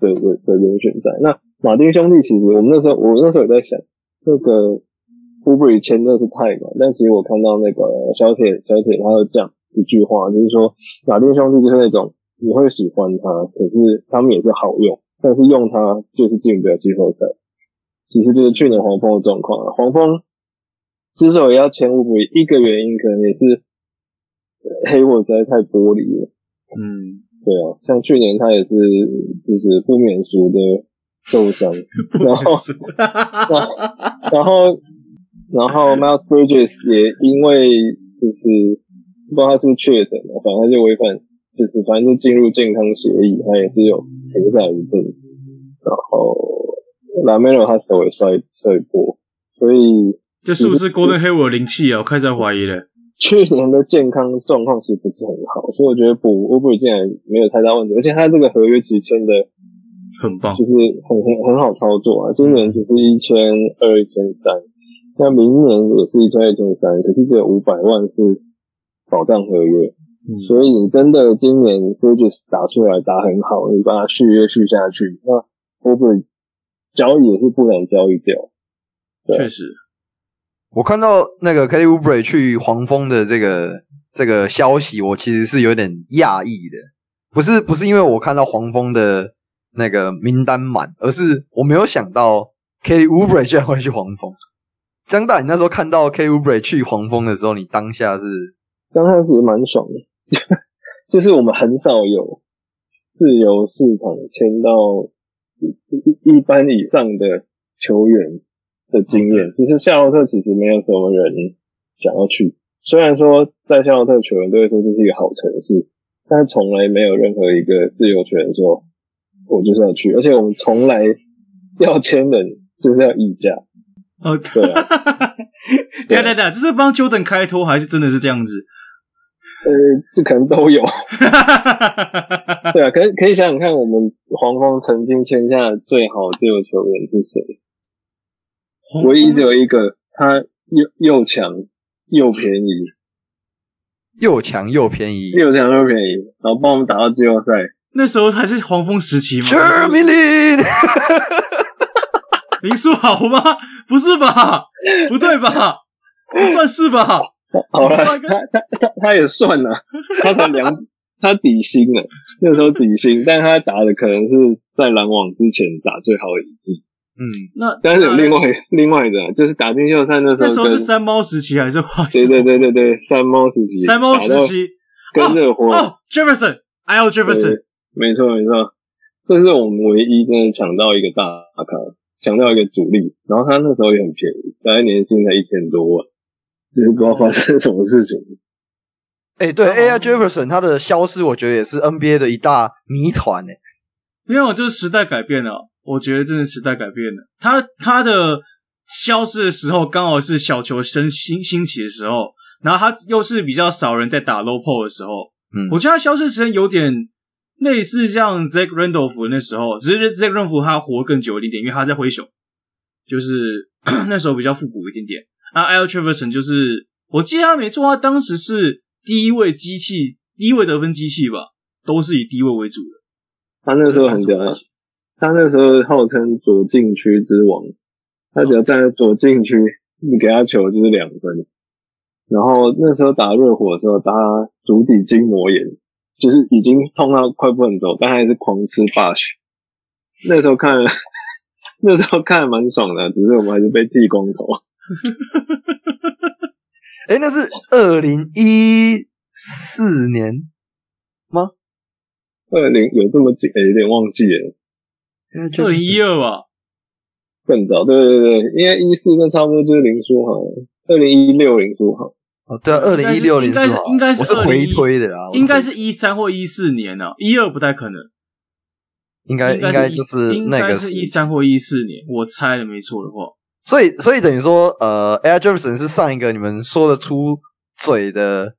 对对对，人选在那马丁兄弟，其实我们那时候，我那时候也在想，那个乌布里签的是太满，但其实我看到那个小铁小铁他有讲一句话，就是说马丁兄弟就是那种你会喜欢他，可是他们也是好用，但是用他就是进不了季后赛。其实就是去年黄蜂的状况啊，黄蜂之所以要签乌布里，一个原因可能也是黑火实在太玻璃了，嗯。对啊，像去年他也是，就是不免俗的受伤，(laughs) 然后，然后，然后 Miles Bridges 也因为就是不知道他是不是确诊了，反正他就违反，就是反正就进入健康协议，他也是有停赛一阵，然后 LaMelo 他手也摔摔破，所以这是不是 Golden Hayward 灵气啊？我开始怀疑了。去年的健康状况其实不是很好，所以我觉得补 Oubre 进来没有太大问题，而且他这个合约其实签的很棒，就是很很很好操作啊。今年只是一千二、一千三，那明年也是一千二、一千三，可是只有五百万是保障合约。嗯、所以你真的今年 Bridges 打出来打很好，你把它续约续下去，那 Oubre 交易也是不能交易掉。确实，我看到那个 Kelly Oubre 去黄蜂的这个这个消息，我其实是有点讶异的。不是不是因为我看到黄蜂的那个名单满，而是我没有想到 Kelly Oubre 居然会去黄蜂。江大，你那时候看到 Kelly Oubre 去黄蜂的时候，你当下是？当下是蛮爽的。(laughs) 就是我们很少有自由市场签到一一般以上的球员的经验。其实夏洛特其实没有什么人想要去，虽然说在夏洛特球员都会说这是一个好城市，但是从来没有任何一个自由球员说我就是要去，而且我们从来要签人就是要议价。哦，对啊，(laughs) 对啊，对啊，这是帮 Jordan 开脱还是真的是这样子？呃，这可能都有，(laughs) 对啊，可以可以想想看，我们黄蜂曾经签下最好自由球员是谁？唯一只有一个，他又又强又便宜，又强又便宜，又强又便宜，然后帮我们打到季后赛。那时候还是黄蜂时期吗？Jeremy Lin，(laughs) 林书豪吗？不是吧？不对吧？不算是吧？(laughs) 好了，他他他他也算了，他才两，他底薪了，那时候底薪，但他打的可能是在篮网之前打最好的一季。嗯，那但是有另外另外的，就是打进季后赛那时候，那时候是三猫时期还是花？对对对对对，三猫时期，三猫时期跟热火哦，Jefferson，Al Jefferson，没错没错，这是我们唯一真的抢到一个大咖，抢到一个主力，然后他那时候也很便宜，大概年薪才一千多万。只是不知道发生什么事情。(laughs) 哎、欸，对，A.I. Jefferson 他的消失，我觉得也是 NBA 的一大谜团哎。因为我就是时代改变了，我觉得真的时代改变了。他他的消失的时候，刚好是小球生兴兴起的时候，然后他又是比较少人在打 low post 的时候。嗯，我觉得他消失的时间有点类似像 Zach Randolph 那时候，只是 Zach Randolph 他活更久一点点，因为他在灰熊，就是 (coughs) 那时候比较复古一点点。啊，Al Jefferson 就是，我记得他没错，他当时是第一位机器，第一位得分机器吧，都是以低位为主的。他那个时候很屌，他那时候号称左禁区之王，他只要站在左禁区，你给他球就是两分。然后那时候打热火的时候，他足底筋膜炎，就是已经痛到快不能走，但还是狂吃 Bush。那时候看，(laughs) 那时候看了蛮爽的，只是我们还是被剃光头。(laughs) 哎、欸，那是二零一四年吗？二零有这么久？哎、欸，有点忘记了。二零一二吧，更早。对对对，因为一四那差不多就是林书豪。二零一六林书豪。哦，对啊，二零一六林书豪。应该是，应该是，我是回推的啊。应该是一三或一四年啊，一二不太可能。应该应该就是那个，应该是一三或一四年，我猜的没错的话。所以，所以等于说，呃，Air Jefferson 是上一个你们说得出嘴的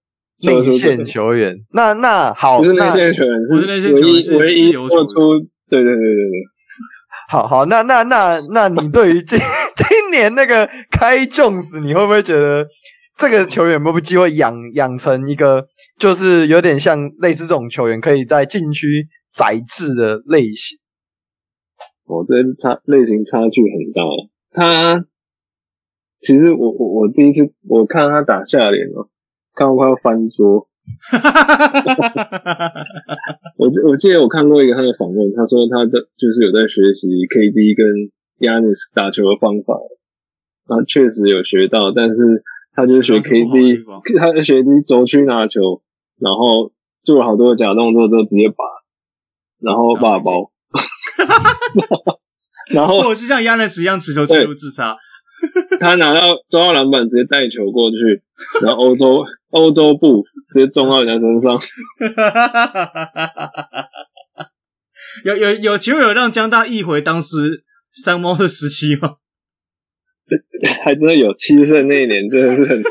内线球员。那那好，不是内线球员，是内线球员，唯一做出，对对对对对。好好，那那那那你对于今今年那个 Kai Jones，你会不会觉得这个球员有没有机会养养成一个，就是有点像类似这种球员，可以在禁区宰制的类型？我这差类型差距很大。他其实我我我第一次我看到他打下联哦，看到快要翻桌。我我记得我看过一个他的访问，他说他的就是有在学习 KD 跟 Giannis 打球的方法，他确实有学到，但是他就是学 KD，(laughs) 他在学 KD 轴区拿球，然后做了好多假动作，都直接拔，然后把包。然后我 (laughs) 是像 Yanis 一样持球进入自杀，他拿到抓到篮板直接带球过去，(laughs) 然后欧洲欧洲步直接撞到人家身上。(laughs) 有有有球有让江大一回当时三猫的时期吗？(laughs) 还真的有七胜那一年，真的是很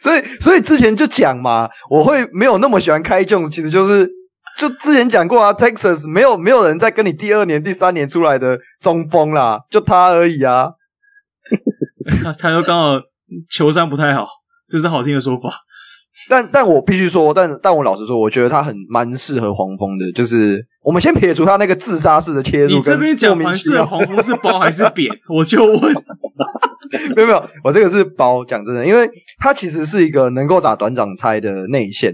所以所以之前就讲嘛，我会没有那么喜欢开 Jones，其实就是就之前讲过啊，Texas 没有没有人在跟你第二年、第三年出来的中锋啦，就他而已啊。(laughs) 他又刚好球商不太好，这是好听的说法。但但我必须说，但但我老实说，我觉得他很蛮适合黄蜂的。就是我们先撇除他那个自杀式的切入，你这边讲蛮适合黄蜂是褒还是贬？(laughs) 我就问，(laughs) 没有没有，我这个是褒。讲真的，因为他其实是一个能够打短掌拆的内线，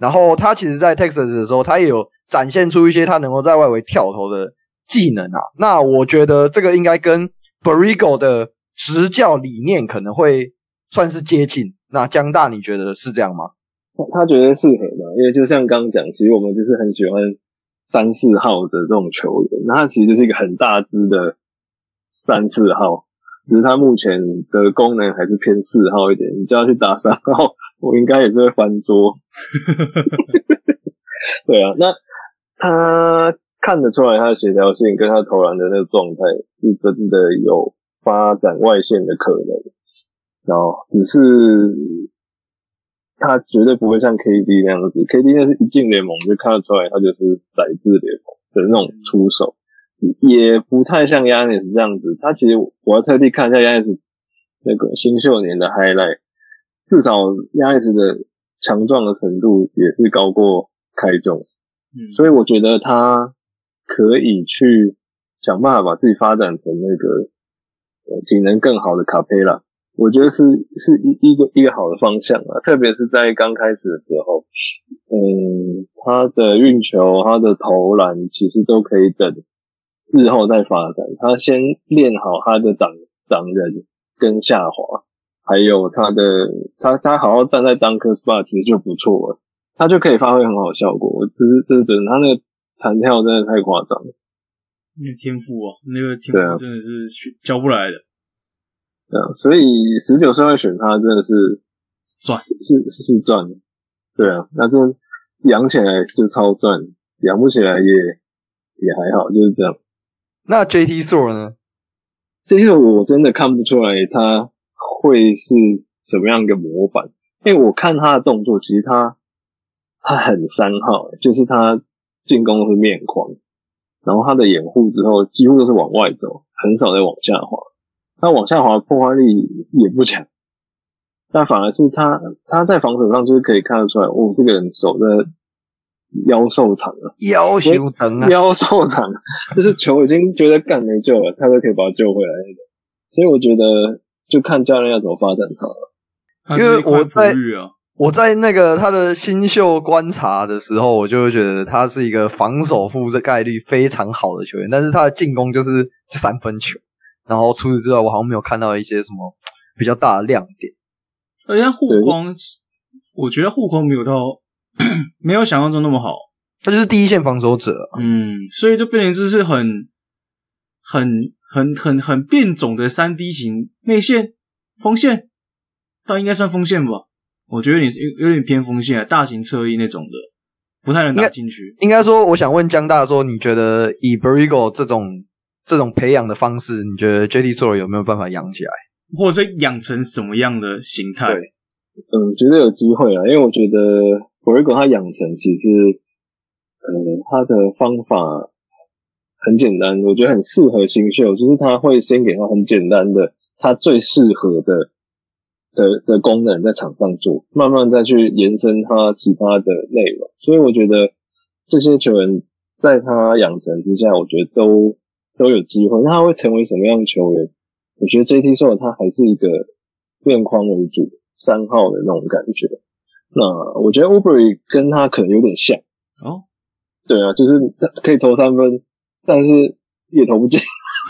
然后他其实，在 Texas 的时候，他也有展现出一些他能够在外围跳投的技能啊。那我觉得这个应该跟 Borrego 的执教理念可能会算是接近。那江大，你觉得是这样吗？他觉得适合嘛？因为就像刚刚讲，其实我们就是很喜欢三四号的这种球员。那他其实就是一个很大只的三四号，只是他目前的功能还是偏四号一点。你就要去打三号，我应该也是会翻桌。(laughs) 对啊，那他看得出来他的协调性跟他投篮的那个状态是真的有发展外线的可能。然后只是他绝对不会像 KD 那样子，KD 那是一进联盟就看得出来他就是宰制联盟的那种出手，也不太像 Giannis 这样子。他其实我要特地看一下 Giannis 那个新秀年的 highlight，至少 Giannis 的强壮的程度也是高过 Kai Jones，嗯，所以我觉得他可以去想办法把自己发展成那个体能更好的 Capela。我觉得是是一一个一个好的方向啊，特别是在刚开始的时候，嗯，他的运球、他的投篮其实都可以等日后再发展。他先练好他的挡挡人跟下滑，还有他的他他好好站在 dunker spot 其实就不错了，他就可以发挥很好的效果。这是这是真的，他那个弹跳真的太夸张了。那个天赋啊，那个天赋真的是教不来的。对啊，所以十九岁会选他真的是赚，是是是赚。对啊，那这养起来就超赚，养不起来也也还好，就是这样。那 JT Thor 呢？这些我真的看不出来他会是什么样一个模板，因为我看他的动作，其实他他很三号，就是他进攻是面框，然后他的掩护之后几乎都是往外走，很少在往下滑。他往下滑破坏力也不强，但反而是他他在防守上就是可以看得出来，哦，这个人手的腰受长了，腰受疼啊，腰受长，就是球已经觉得干没救了，他都可以把他救回来那种。所以我觉得就看教练要怎么发展他了。因为我在我在那个他的新秀观察的时候，我就会觉得他是一个防守负的概率非常好的球员，但是他的进攻就是三分球。然后除此之外，我好像没有看到一些什么比较大的亮点。而且护框，我觉得护框没有到 (clears throat) 没有想象中那么好。他就是第一线防守者，嗯，所以就变成就是很、很、很、很、很变种的三 D 型内线锋线，倒应该算锋线吧？我觉得你有有点偏锋线啊，大型侧翼那种的，不太能打进去。应该说，我想问江大说，你觉得以 Borrego 这种？这种培养的方式，你觉得 JT Thor 有没有办法养起来，或者是养成什么样的形态？对，嗯，觉得有机会啊，因为我觉得 Borrego 他养成其实，呃，他的方法很简单，我觉得很适合新秀，就是他会先给他很简单的，他最适合的的的功能在场上做，慢慢再去延伸他其他的内容。所以我觉得这些球员在他养成之下，我觉得都。都有机会，那他会成为什么样的球员？我觉得 JT Thor 他还是一个面框为主三号的那种感觉。那我觉得 Oubre 跟他可能有点像哦，对啊，就是可以投三分，但是也投不进。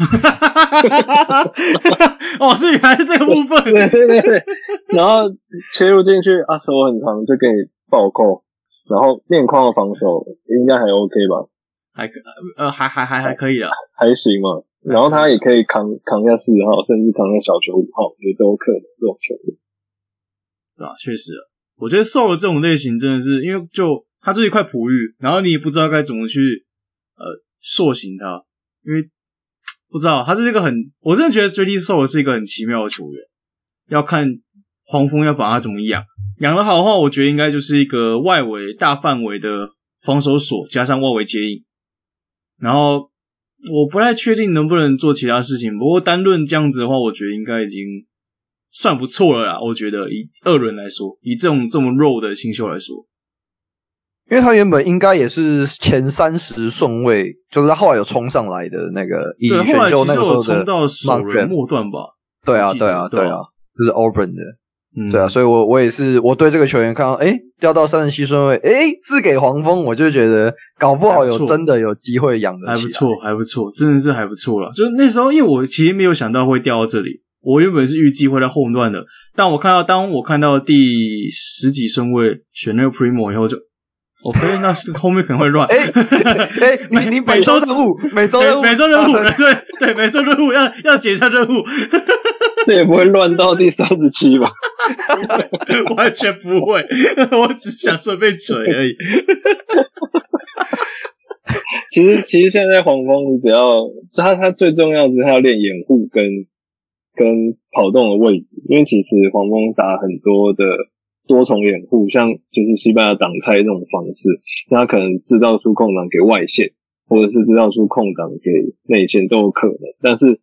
(laughs) 哦，是原来是这个部分，(laughs) 对对对对。然后切入进去啊，手很长就给你暴扣，然后面框的防守应该还 OK 吧？还可呃还还还还可以啊，还行嘛。然后他也可以扛扛下四号，甚至扛下小球五号，也都有可能这种球员。对吧？确实，我觉得 Thor 这种类型真的是，因为就他这一块璞玉，然后你也不知道该怎么去呃塑形他，因为不知道他是一个很，我真的觉得 JT Thor 是一个很奇妙的球员，要看黄蜂要把他怎么养？养得好的话，我觉得应该就是一个外围大范围的防守锁，加上外围接应。然后我不太确定能不能做其他事情，不过单论这样子的话，我觉得应该已经算不错了啦。我觉得以二轮来说，以这种这么肉的新秀来说。因为他原本应该也是前三十顺位，就是他后来有冲上来的那个，以选秀那个时候的到首轮末段吧。对啊，对啊，对啊，就是 Auburn 的，嗯、对啊，所以我我也是，我对这个球员看到，诶掉到三十七顺位，诶是给黄蜂，我就觉得搞不好有真的有机会养得起来，还不错，还不错，真的是还不错了。就是那时候，因为我其实没有想到会掉到这里，我原本是预计会在后段的，但我看到当我看到第十几顺位选那个 Primo 以后就。OK，那是后面可能会乱。哎哎，你你每周任务，每周任务，每周任务，对对，每周任务要要解一下任务，(laughs) 这也不会乱到第三十七吧？(laughs) 完全不会，我只想准备锤而已。(laughs) 其实其实现在黄蜂，你只要他他最重要的是他要练掩护跟跟跑动的位置，因为其实黄蜂打很多的。多重掩护，像就是西班牙挡拆这种方式，那可能制造出空档给外线，或者是制造出空档给内线都有可能。但是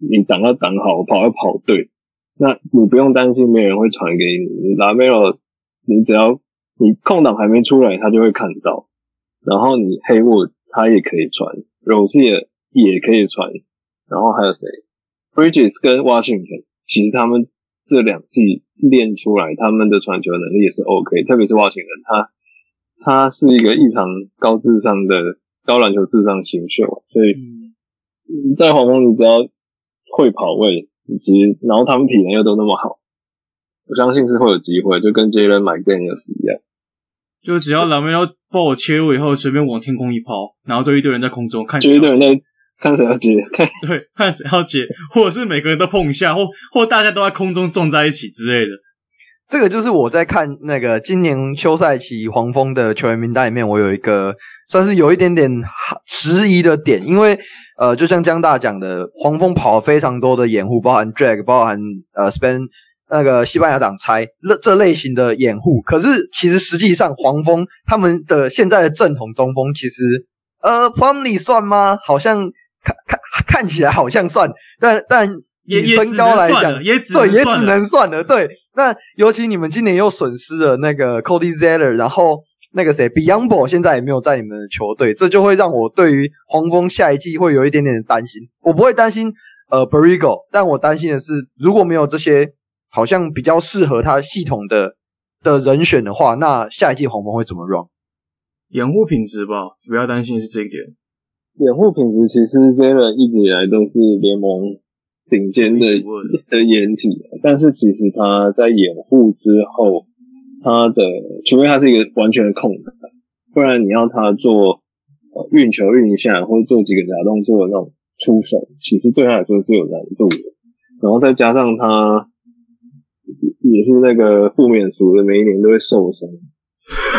你挡要挡好，跑要跑对，那你不用担心没有人会传给你。你拉梅罗，你只要你空档还没出来，他就会看到。然后你黑沃他也可以传，罗西尔也可以传。然后还有谁？Bridges 跟 Washington，其实他们这两季。练出来，他们的传球能力也是 OK，特别是外星人，他他是一个异常高智商的高篮球智商新秀，所以在黄蜂，你只要会跑位，以及然后他们体能又都那么好，我相信是会有机会，就跟 Jalen McDaniels 一样，就只要蓝妹要帮我切入以后，随便往天空一抛，然后就一堆人在空中看，就一堆人在。看谁要接，看对，看谁要接，或者是每个人都碰一下，或或大家都在空中撞在一起之类的。这个就是我在看那个今年休赛期黄蜂的球员名单里面，我有一个算是有一点点迟疑的点，因为呃，就像江大讲的，黄蜂跑了非常多的掩护，包含 drag，包含呃 span 那个西班牙挡拆这这类型的掩护。可是其实实际上黄蜂他们的现在的正统中锋，其实呃 Plumlee 算吗？好像。看看看起来好像算，但但以身高来讲，也只对，也只能算了。对，那尤其你们今年又损失了那个 Cody Zeller，然后那个谁 Beyondbo 现在也没有在你们的球队，这就会让我对于黄蜂下一季会有一点点的担心。我不会担心呃 Berigo，但我担心的是，如果没有这些好像比较适合他系统的的人选的话，那下一季黄蜂会怎么 run？掩护品质吧，不要担心是这一点。掩护品质其实 Zeller 一直以来都是联盟顶尖的的掩体，但是其实他在掩护之后，他的除非他是一个完全的空档，不然你要他做运球运一下或者做几个假动作的那种出手，其实对他来说是有难度的。然后再加上他也是那个负面数的，每一年都会受伤，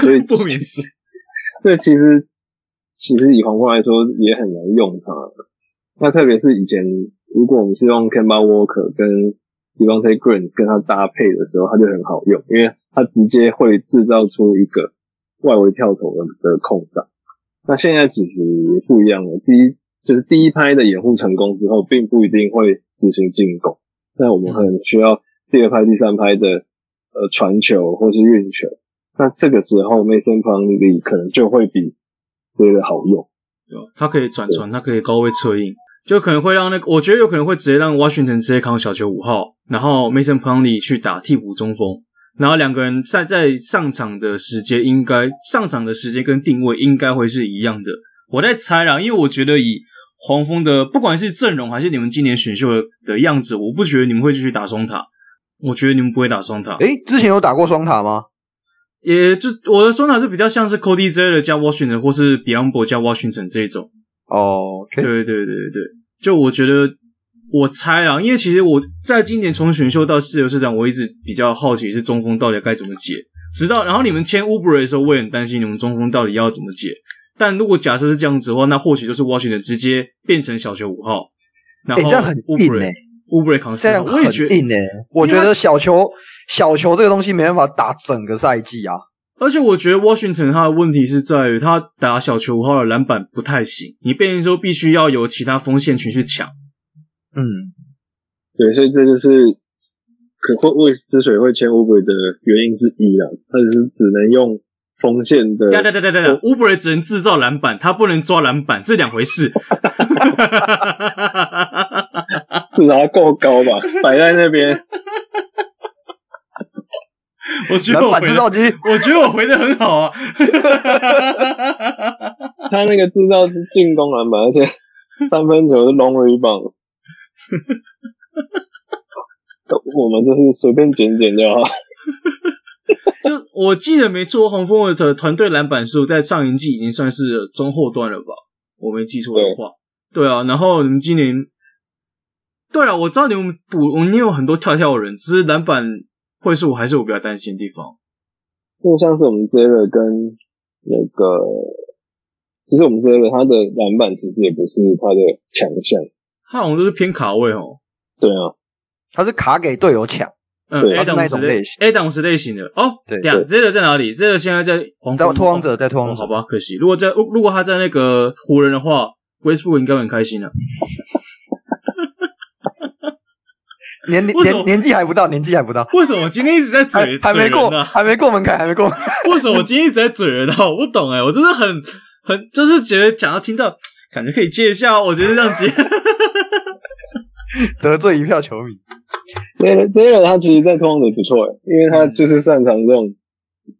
所以负面数对其实。其实以黄蜂来说也很难用它，那特别是以前如果我们是用 Kemba Walker 跟 Devonte' Green 跟它搭配的时候，它就很好用，因为它直接会制造出一个外围跳投的的空档。那现在其实不一样了，第一就是第一拍的掩护成功之后，并不一定会执行进攻，那我们很需要第二拍、第三拍的呃传球或是运球。那这个时候 Mason Plumlee 可能就会比。这个好用，对，它可以转传，它可以高位策应，就可能会让那个，我觉得有可能会直接让 Washington 直接扛小球五号，然后 Mason Plumlee 去打替补中锋，然后两个人在在上场的时间应该上场的时间跟定位应该会是一样的。我在猜啦，因为我觉得以黄蜂的不管是阵容还是你们今年选秀的的样子，我不觉得你们会继续打双塔，我觉得你们不会打双塔。诶，之前有打过双塔吗？也就我的说法是比较像是 Cody Zeller 加 Washington 或是 Biyombo 加 Washington 这种。哦，oh, okay. 对对对对。对，就我觉得我猜啊，因为其实我在今年从选秀到自由市场，我一直比较好奇是中锋到底该怎么解，直到然后你们签 Oubre 的时候，我也很担心你们中锋到底要怎么解。但如果假设是这样子的话，那或许就是 Washington 直接变成小球五号，然后 Oubre 扛四号，这样很硬诶、欸，我也觉得硬诶、欸，我觉得小球小球这个东西没办法打整个赛季啊。而且我觉得 Washington 他的问题是在于他打小球五号的篮板不太行，你变成说必须要有其他锋线群去抢。嗯，对，所以这就是可会为之所以会签 Oubre 的原因之一啊，他就是只能用锋线的。对对对对对，Oubre 只能制造篮板，他不能抓篮板，这两回事。至少高吧，摆在那边。(laughs) 我觉得我回，我觉得我回的很好啊。(laughs) 他那个制造是进攻篮板，而且三分球是 long rebound。(laughs) 我们就是随便捡捡就好。就我记得没错，黄蜂的团队篮板数在上一季已经算是中后段了吧？我没记错的话。对，对啊，然后你们今年，对啊，我知道你们补，我们也有很多跳跳人，只是篮板。会是我还是我比较担心的地方，就像是我们 Zeller 跟那个，其实我们 Zeller 他的篮板其实也不是他的强项，他好像都是偏卡位哦。对啊，他是卡给队友抢，嗯，A 档是类型，A 档是类型的哦。对呀，Zeller 在哪里？Zeller 现在在黄蜂，在拓荒者，在拓荒者，好吧，可惜。如果在如果他在那个湖人的话，Westbrook 应该很开心的。(laughs) 年年年纪还不到，年纪还不到。为什么我今天一直在嘴？还没过，还没过门槛，还没过。(laughs) 为什么我今天一直在嘴人？我不懂哎，我真的很很，就是觉得讲到听到，感觉可以接一下。我觉得这样接，(laughs) 得罪一票球迷。对了，这个他其实，在拓荒者不错哎，因为他就是擅长这种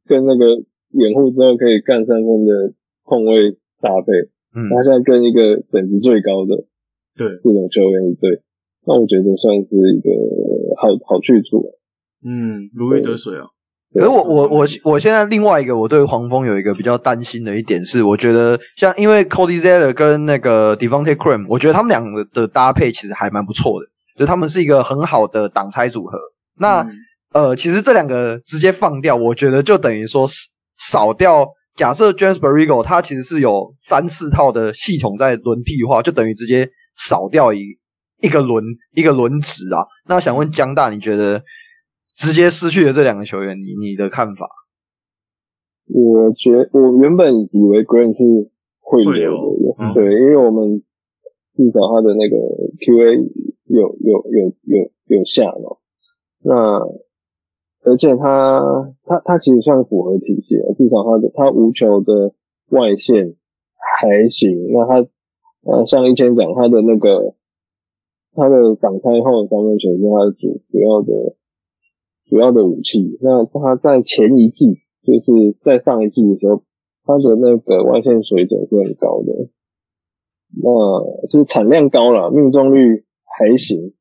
跟那个掩护之后可以干三分的控卫搭配。嗯，他现在跟一个等级最高的对这种球员一对。那我觉得算是一个好好去处，嗯，如鱼得水啊。可是我我我我现在另外一个我对黄蜂有一个比较担心的一点是，我觉得像因为 Cody Zeller 跟那个 Devonte' Graham，我觉得他们两个的搭配其实还蛮不错的，就他们是一个很好的挡拆组合。那、嗯、呃，其实这两个直接放掉，我觉得就等于说少掉。假设 James Borrego 他其实是有三四套的系统在轮替的话，就等于直接少掉一。一个轮一个轮值啊，那想问江大，你觉得直接失去了这两个球员，你你的看法？我觉我原本以为 Grant 是会留的，嗯、对，因为我们至少他的那个 QA 有有有有有下嘛，那而且他他他其实算符合体系啊，至少他的他无球的外线还行，那他呃像以前讲他的那个。他的挡拆后的三分球是他的主主要的主要的武器。那他在前一季，就是在上一季的时候，他的那个外线水准是很高的。那就是产量高了，命中率还行。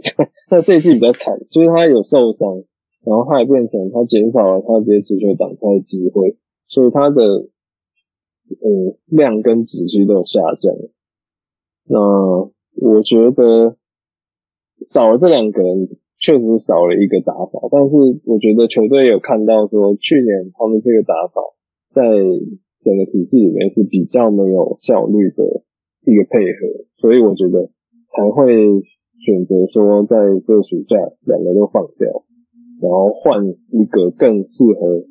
(laughs) 那这一季比较惨，就是他有受伤，然后他也变成他减少了他直接持球挡拆的机会，所以他的呃量跟质其实都有下降。那我觉得少了这两个人，确实少了一个打法。但是我觉得球队有看到说，去年他们这个打法在整个体系里面是比较没有效率的一个配合，所以我觉得才会选择说，在这个暑假两个都放掉，然后换一个更适合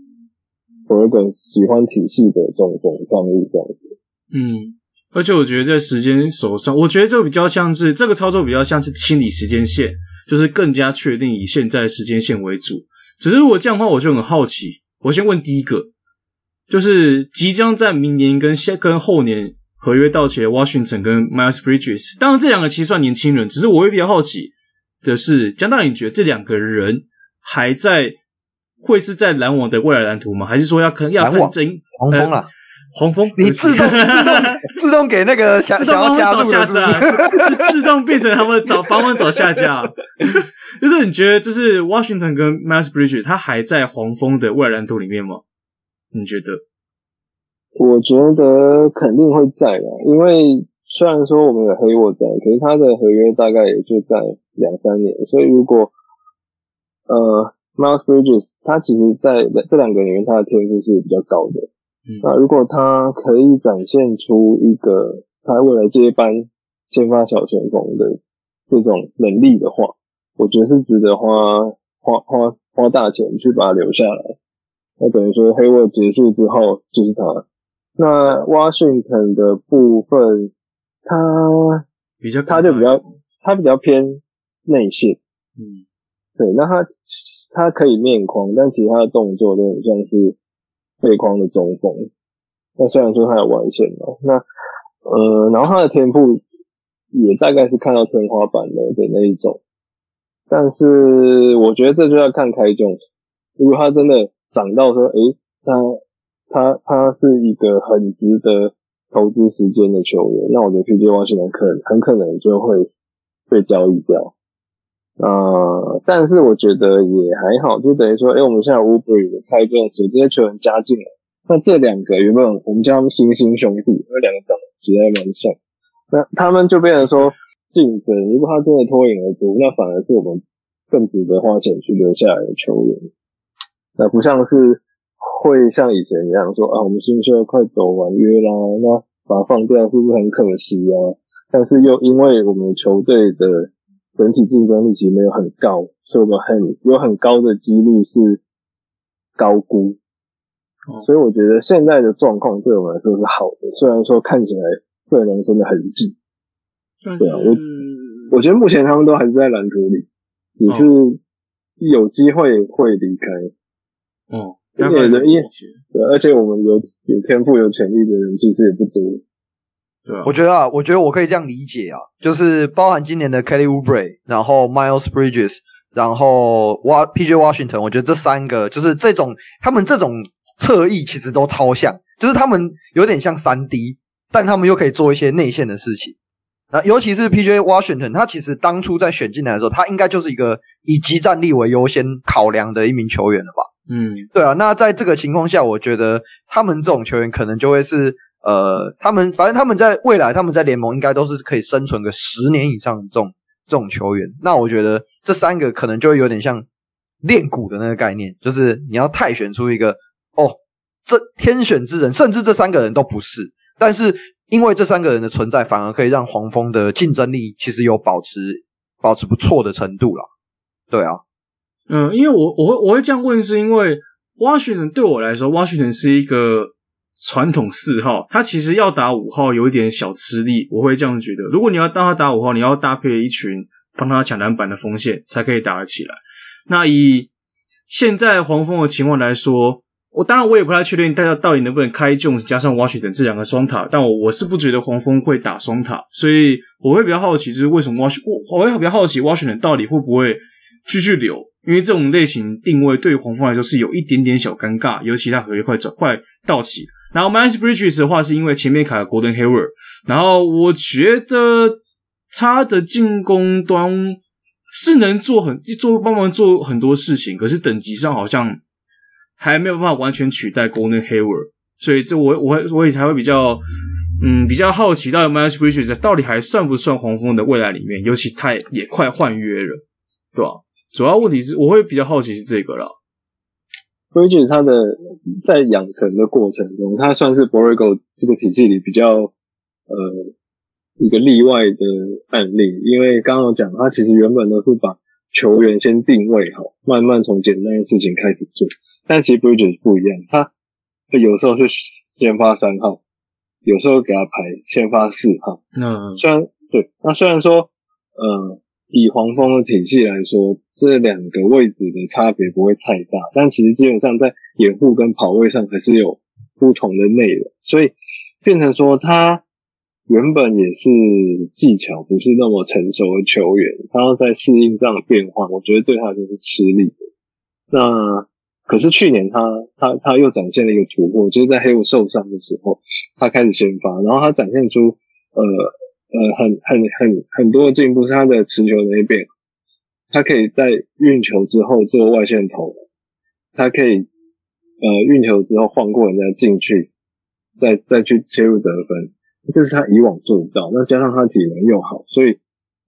我一个喜欢体系的中锋上路这样子。嗯。而且我觉得在时间手上，我觉得这个比较像是这个操作比较像是清理时间线，就是更加确定以现在时间线为主。只是如果这样的话，我就很好奇。我先问第一个，就是即将在明年跟下跟后年合约到期的 Washington 跟 Miles Bridges，当然这两个其实算年轻人，只是我会比较好奇的是，江大你觉得这两个人还在会是在篮网的未来蓝图吗？还是说要看要看真黄蜂了？黄蜂，你自动 (laughs) 自动自动给那个想想要加入是不是？自自动变成他们找 (laughs) 帮忙找下家，(laughs) 就是你觉得就是 Washington 跟 Miles Bridges 他还在黄蜂的未来蓝图里面吗？你觉得？我觉得肯定会在的，因为虽然说我们有黑沃在，可是他的合约大概也就在两三年，所以如果呃 Miles Bridges 他其实在这两个里面他的天赋是比较高的。那如果他可以展现出一个他未来接班先发小前锋的这种能力的话，我觉得是值得花花花花大钱去把他留下来。那等于说，Hayward 结束之后就是他。那 Washington 的部分，他比较他就比较他比较偏内线，嗯，对。那他他可以面框，但其他的动作都很像是背框的中锋。那虽然说他有外线嘛，那呃，然后他的天赋也大概是看到天花板的的那一种。但是我觉得这就要看开中，如果他真的长到说，诶，他。他他是一个很值得投资时间的球员，那我觉得 PJ 沃克可能很可能就会被交易掉。呃，但是我觉得也还好，就等于说，哎、欸，我们现在 Oubre 的开段时这些球员加进来，那这两个原本我们叫他们星星兄弟，那两个长得其实还蛮像，那他们就变成说竞争，如果他真的脱颖而出，那反而是我们更值得花钱去留下来的球员，那不像是。会像以前一样说啊，我们新秀快走完约啦，那把它放掉是不是很可惜啊？但是又因为我们球队的整体竞争力其实没有很高，所以我们很有很高的几率是高估。所以我觉得现在的状况对我们来说是好的，虽然说看起来阵容真的很紧。对啊，我我觉得目前他们都还是在蓝图里，只是有机会会离开。哦。对对，而且我们有有天赋、有潜力的人其实也不多。对啊，我觉得啊，我觉得我可以这样理解啊，就是包含今年的 Kelly Oubre，然后 Miles Bridges，然后 PJ Washington，我觉得这三个就是这种他们这种侧翼其实都超像，就是他们有点像三 D，但他们又可以做一些内线的事情。那尤其是 PJ Washington，他其实当初在选进来的时候，他应该就是一个以集战力为优先考量的一名球员了吧。嗯，对啊，那在这个情况下，我觉得他们这种球员可能就会是，呃，他们反正他们在未来，他们在联盟应该都是可以生存个十年以上的这种这种球员。那我觉得这三个可能就有点像练鼓的那个概念，就是你要汰选出一个哦，这天选之人，甚至这三个人都不是，但是因为这三个人的存在，反而可以让黄蜂的竞争力其实有保持保持不错的程度了。对啊。嗯，因为我我会我会这样问，是因为挖选人对我来说挖选人是一个传统四号，他其实要打五号有一点小吃力，我会这样觉得。如果你要当他打五号，你要搭配一群帮他抢篮板的锋线，才可以打得起来。那以现在黄蜂的情况来说，我当然我也不太确定大家到底能不能开 Jones 加上 Washington 这两个双塔，但我我是不觉得黄蜂会打双塔，所以我会比较好奇，就是为什么 Wash 我我会比较好奇 Washington 到底会不会继续留。因为这种类型定位对于黄蜂来说是有一点点小尴尬，尤其他合约快转快到期。然后 Miles Bridges 的话，是因为前面卡了 Golden Hayward，然后我觉得他的进攻端是能做很做帮忙做很多事情，可是等级上好像还没有办法完全取代 Golden Hayward，所以这我我我也才会比较嗯比较好奇，到底 Miles Bridges 到底还算不算黄蜂的未来里面，尤其他也快换约了，对吧？主要问题是，我会比较好奇是这个了。Bridges 他的在养成的过程中，他算是 Borrego 这个体系里比较呃一个例外的案例，因为刚刚我讲他其实原本都是把球员先定位好，慢慢从简单的事情开始做。但其实 Bridges 不一样，他有时候是先发三号，有时候给他排先发四号。嗯，虽然对，那虽然说呃。以黄蜂的体系来说，这两个位置的差别不会太大，但其实基本上在掩护跟跑位上还是有不同的内容，所以变成说他原本也是技巧不是那么成熟的球员，他要在适应这样的变化，我觉得对他就是吃力的。那可是去年他他他又展现了一个突破，就是在黑五受伤的时候，他开始先发，然后他展现出呃。呃，很很很很多的进步是他的持球能力变，他可以在运球之后做外线投，他可以呃运球之后晃过人家进去，再再去切入得分，这是他以往做不到。那加上他体能又好，所以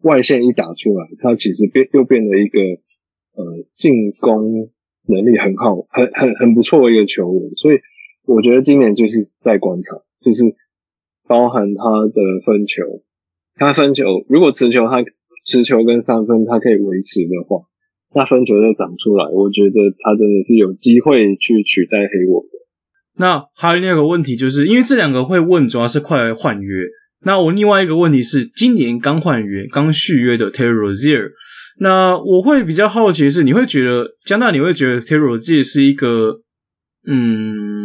外线一打出来，他其实变又变了一个呃进攻能力很好、很很很不错的一个球员。所以我觉得今年就是在观察，就是包含他的分球。他分球，如果持球他持球跟三分他可以维持的话，那分球再长出来，我觉得他真的是有机会去取代黑沃的。那还有另外一个问题，就是因为这两个会问，主要是快来换约。那我另外一个问题是，今年刚换约、刚续约的 Terry Rozier，那我会比较好奇的是，你会觉得加拿大，你会觉得 Terry Rozier 是一个，嗯，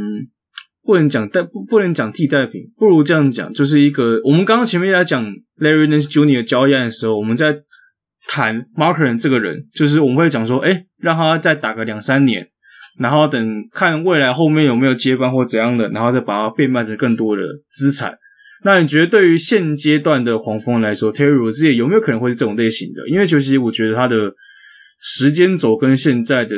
不能讲代不不能讲替代品，不如这样讲，就是一个我们刚刚前面在讲 Larry Nance Jr. 交易案的时候，我们在谈 Marken 这个人，就是我们会讲说，哎，让他再打个两三年，然后等看未来后面有没有接班或怎样的，然后再把它变卖成更多的资产。那你觉得对于现阶段的黄蜂来说，Terry r o s e 有没有可能会是这种类型的？因为其实我觉得他的时间轴跟现在的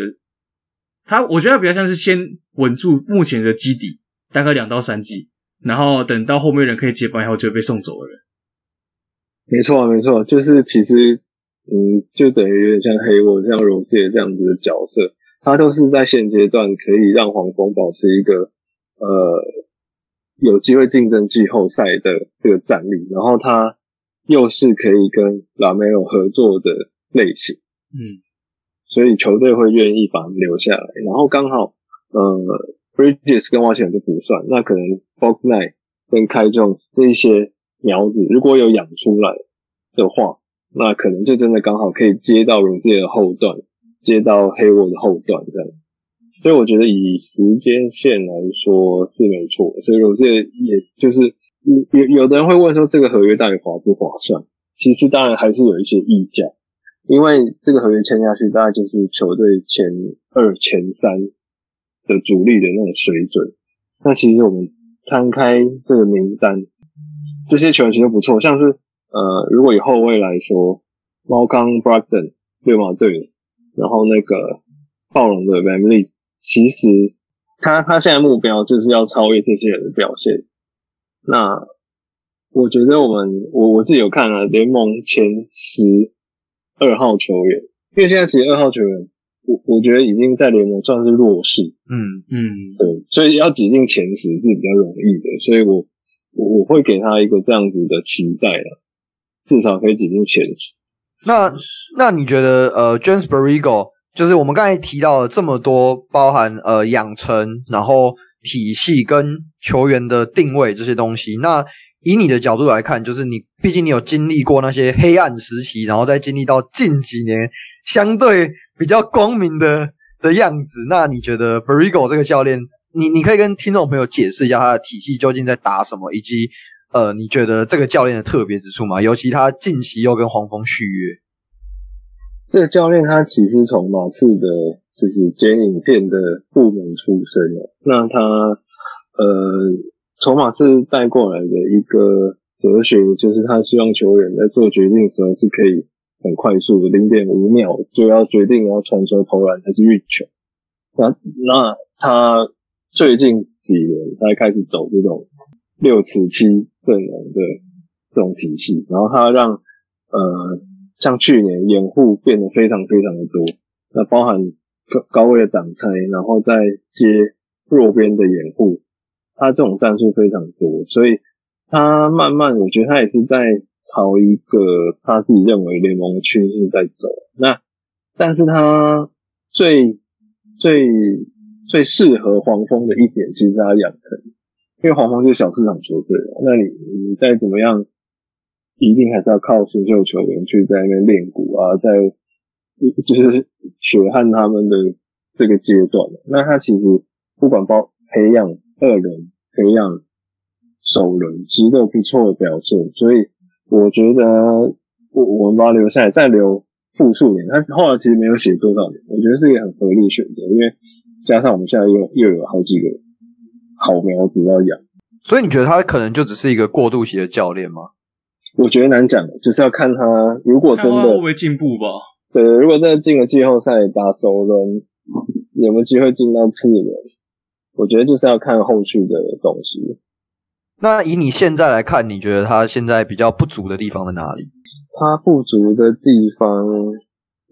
他，我觉得他比较像是先稳住目前的基底，大概两到三季，然后等到后面人可以接班以后就会被送走了。没错，没错，就是其实嗯，就等于有点像黑沃、像 Rozier 这样子的角色，他都是在现阶段可以让黄蜂保持一个呃。有机会竞争季后赛的这个战力，然后他又是可以跟拉梅洛合作的类型，嗯，所以球队会愿意把他们留下来。然后刚好，呃，Bridges 跟瓦辛就不算，那可能 Bouknight 跟 Kai Jones 这一些苗子如果有养出来的话，那可能就真的刚好可以接到鲁智的后段，接到 Hayward 的后段这样。所以我觉得以时间线来说是没错，所以我这也就是有有的人会问说这个合约到底划不划算？其实当然还是有一些溢价，因为这个合约签下去大概就是球队前二、前三的主力的那种水准。那其实我们摊开这个名单，这些球员其实都不错，像是呃，如果以后卫来说，猫刚、Brogdon 对吗？对，然后那个暴龙的 VanVleet 其实他他现在目标就是要超越这些人的表现。那我觉得我们我我自己有看了联盟前十二号球员，因为现在其实二号球员，我我觉得已经在联盟算是弱势。嗯嗯，对，所以要挤进前十是比较容易的。所以我我我会给他一个这样子的期待了，至少可以挤进前十。那那你觉得呃，James Borrego 就是我们刚才提到了这么多，包含呃养成，然后体系跟球员的定位这些东西。那以你的角度来看，就是你毕竟你有经历过那些黑暗时期，然后再经历到近几年相对比较光明的的样子。那你觉得 b e r i g o 这个教练，你你可以跟听众朋友解释一下他的体系究竟在打什么，以及呃你觉得这个教练的特别之处吗？尤其他近期又跟黄蜂续约。这个教练他其实从马刺的，就是剪影片的部门出身的。那他呃，从马刺带过来的一个哲学，就是他希望球员在做决定的时候是可以很快速的，零点五秒就要决定要传球投篮还是运球。那那他最近几年他开始走这种六尺七阵容的这种体系，然后他让呃。像去年掩护变得非常非常的多，那包含高高位的挡拆，然后再接弱边的掩护，他这种战术非常多，所以他慢慢我觉得他也是在朝一个他自己认为联盟的趋势在走。那但是他最最最适合黄蜂的一点，其实是他养成，因为黄蜂就是小市场球队，那你你再怎么样。一定还是要靠新秀球员去在那边练鼓啊，在就是血汗他们的这个阶段。那他其实不管包培养二轮、培养首轮，其实都不错的表现。所以我觉得我我们把它留下来，再留复数年。他后来其实没有写多少年，我觉得是一个很合理的选择，因为加上我们现在又又有好几个好苗子要养。所以你觉得他可能就只是一个过渡期的教练吗？我觉得难讲，就是要看他如果真的会不会进步吧。对，如果真的进了季后赛打首轮，有没有机会进到次轮？我觉得就是要看后续的东西。那以你现在来看，你觉得他现在比较不足的地方在哪里？他不足的地方。